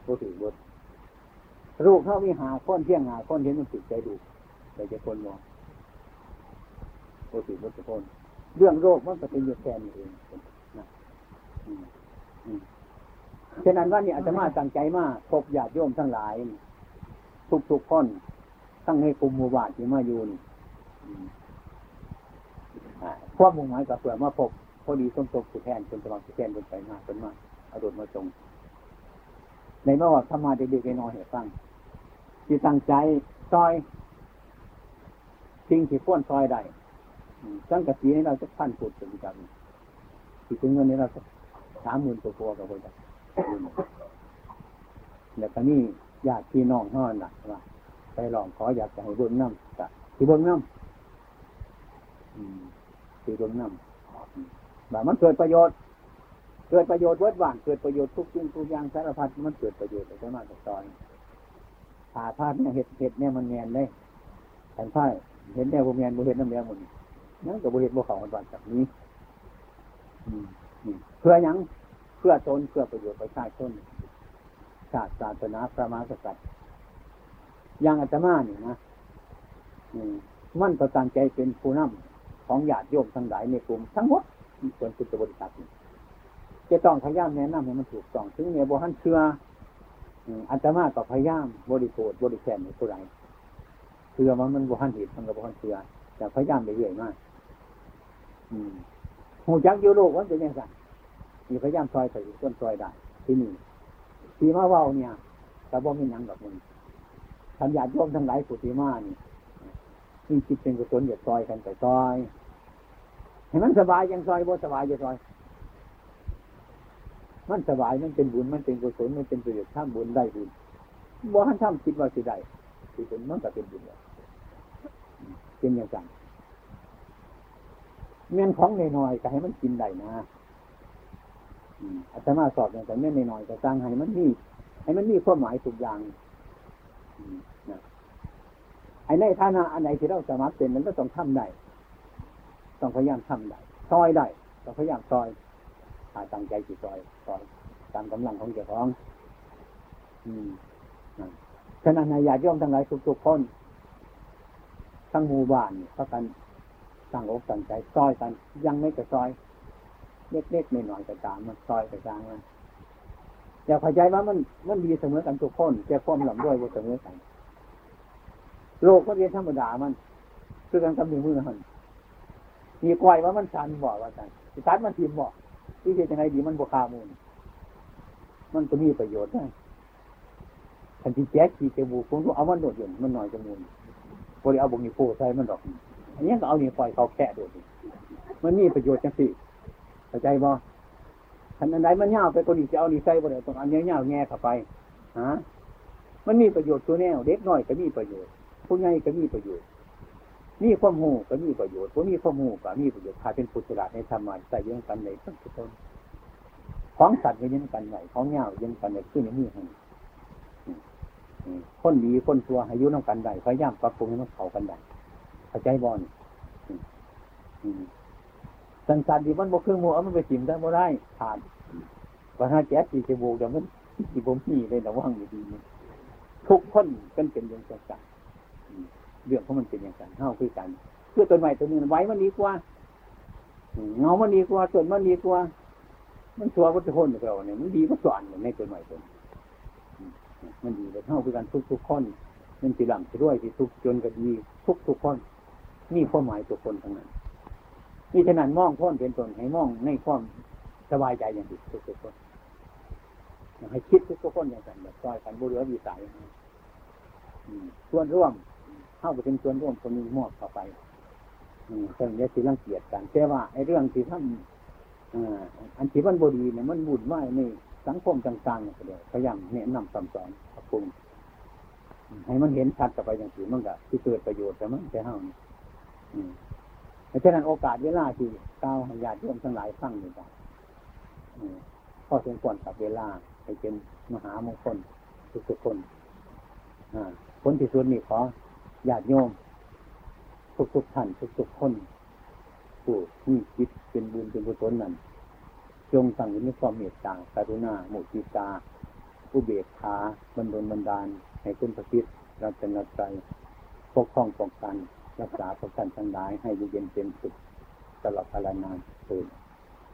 บ่ถือบ่ลูกเขามีหาค้นเที่ยงหาค้นเห็นมันติดใจดูใจจะคนมองโอสิวัตถุคน เรื่องโรคมันก็เป็นอยู่แค่นี้เองนะฉะนั้นว่านี่อาจจะมาตั้งใจมากพบญาติโยมทั้งหลาย ทุกทุกคนตั้งให้กลุ่มมูบาทที่มาอยู่นี่ความมุ่งหมายกับเผื่อมาพบพอดีส้มทบสุแทนคนสมัครสุแทนคนไปมาคนมาเอาโดดมาตรงในเมื่อว่าถ้ามาเด็กๆน้อยเหตุฟังที่ตั้งใจซอยสิ่งที่พ้นซอยได้ สังกะสีนี้เราจะพันปูดเป็นกันที่ถึงเงินนี้เราสามหมื่นตัวกับคนจะแล้วก็นี่ญาติพี่น้องห้อนหนักว่าไปลองขออยากจะให้เบิ้งน้ำกะที่เบิ้งน้ำที่เบิ้งน้ำแบบมันเกิดประโยชน์ เกิดประโยชน์เวัดว่างเกิดประโยชน์ทุกสิ่งทุกอย่างสารพัดมันเกิดประโยชน์แต่มาจากตอนผ่าพาดเนี่ยเห็ดเห็ดเนี่ยมันแมนได้แผ่นผ้าเห็นแนวโบแมนโบเห็นน้ำแดงหมด นั่นกับโบเห็นโบเขามันวันแบบนี้เพื่อยังเพื่อตนเพื่อประโยชน์ประชาชนชาติศาสนาพระมหากษัตริย์อย่างอาตมาเนี่ยนะมันก็ตั้งใจเป็นผู้นำของญาติโยมทั้งหลายในกลุ่มทั้งหมดส่วนพุทธบริษัทจะต้องพยายามแนะนำให้มันถูกต้องถึงเนี่ยโบหันเชื่ออาตมาก็พยายามบริโภคบริแคมในผู้ใดเชื่อมันมันโบหันเหตุมันก็โบหันเชื่อแต่พยายามไปเรื่อยมาก หูจักยูโรกวันเป็นยังไงมีพยายามซอยใส่ต้นซอยได้ ที่นี่ทีมาว่าเนี่ยแต่บ่มีหนังแบบมึงทำญาติโยมทั้งหลายสุติมานี่มีจิตเป็นกุศลอย่าซอยกันแต่ซอยให้มันสบายยังซอยบ่สบายอย่าซอย มันสบายมันเป็นบุญมันเป็นกุศลมันเป็นประโยชน์ทำบุญได้บุญบ่ท่านทำคิดว่าสิได้สิเป็นมันก็เป็นบุญเป็นอย่างไร เมียนของในน้อยก็ให้มันกินได้นะอาตมาสอบอย่างแต่เมียนในน้อยก็สร้างให้มันมีให้มันมีความหมายทุกอย่างไอ้ในฐานะอันไหนที่เราสามารถเป็นมันก็ต้องทำได้ต้องพยายามทำได้ซอยได้ต้องพยายามซอยหาตั้งใจสิซอยซอยตามกำลังของเจ้าของ อืมฉะนั้นนายญาติโยมทั้งหลายทุกๆคนทั้งหมู่บ้านเขากัน ตั้งอกตั้งใจซอยกัน ยังไม่กระซอย เล็กๆไม่น่อยๆก็ตามมันซอยกระจางมันอย่าพอใจว่ามันมันดีเสมอกันทุกคนแก่ความหลำด้วยว่าเสมอกัน โลกก็เรียนธรรมดามัน คือการกำเนิดมือมันมีกวยว่ามันชันบอกว่าชันตัดมันทีมบอกที่จะยังไงดีมันบวคามูล มันก็มีประโยชน์ได้ทันทีแจ๊กขี่เจบูคุณเอามันโดดอยู่มันหน่อยจมูกบริเอาบุงีโฟใส่มันดอก อันนี้ก็เอานี่ปล่อยเขาแค่โดดมันมีประโยชน์จังสิเข้าใจบ่ทันอันใดมันเงาไปตัวนี้จะเอานี่ใส่บ่ได้ตรงอันนี้เงาแง่เข้าไปฮะมันมีประโยชน์ตัวแนวเด็กน้อยก็มีประโยชน์ผู้ใหญ่ก็มีประโยชน์มีความหูก็มีประโยชน์ผู้มีความหูก็มีประโยชน์ถ้าเป็นปุถุชนในธรรมะใส่ยังกันในทั้งทุกคนของสัตว์ก็ยังกันไหนของเงายังกันไหนขึ้นในมือให้คนดีคนชั่วอายุน้องกันได้พยายามปรับปรุงให้มันเข้ากันได้ เข้าใจบอลสันสันดีมันบกเครื่องมือมันไปสิมได้บ่ได้ผ่านว่าถ้าแจ๊สตีจะโบกเดี๋ยวมันตีผมมีเลยระวังดีทุกคนกันเป็นอย่างจังเรื่องของมันเป็นอย่างนั้นเท่าคือกัน เพื่อต้นไม้ตัวนึงไว้มันดีกว่าเงามันดีกว่าต้นมันดีกว่า มันชัววัตถุคนเราเนี่ยมันดีกว่าสอนในต้นไม้ต้นมันดีแต่เท่าคือกันทุกทุกคนมันสีหลังด้วยที่ทุกจนก็ดีทุกทุกคน นี่ความหมายตัวคนทั้งนั้นนี่ฉะนั้นมองพ้นเป็นตนให้มองในความสบายใจอย่างดีทุกทุกคนให้คิดทุกคนอย่างกันแบบซอยกันบุรุษวิสัยส่วนร่วมเข้าไปเป็นส่วนร่วมคนนี้มอบเข้าไปเรื่องนี้สิรังเกียจกันแต่ว่าไอ้เรื่องที่ท่านอันที่มันบดีเนี่ยมันบุญไหวในสังคมต่างๆเนี่ยพยายามแนะนำคำสอนปรับปรุงให้มันเห็นชัดต่อไปอย่างสีมันก็ที่เกิดประโยชน์แต่มันแค่เท่านี้ เพราะฉะนั้นโอกาสเวลาที่ก้าวญาติโยมทั้งหลายฟังอยู่กันก็สมควรกับเวลาให้เป็นมหามงคลทุกๆคนผลที่สุดนี่ขอญาติโยม ทุกๆท่านทุกๆคนผู้ที่คิดเป็นบุญเป็นกุศลนั้นจงสั่งในความเมตตากรุณาโมทิตาอุเบกขาบรรดลบรรดาล ให้คุณพระคิดรัตนใจปกป้องป้องกัน รักษาพวกท่านทั้งหลายให้เย็นเป็นสุขตลอดกาลนานเถิด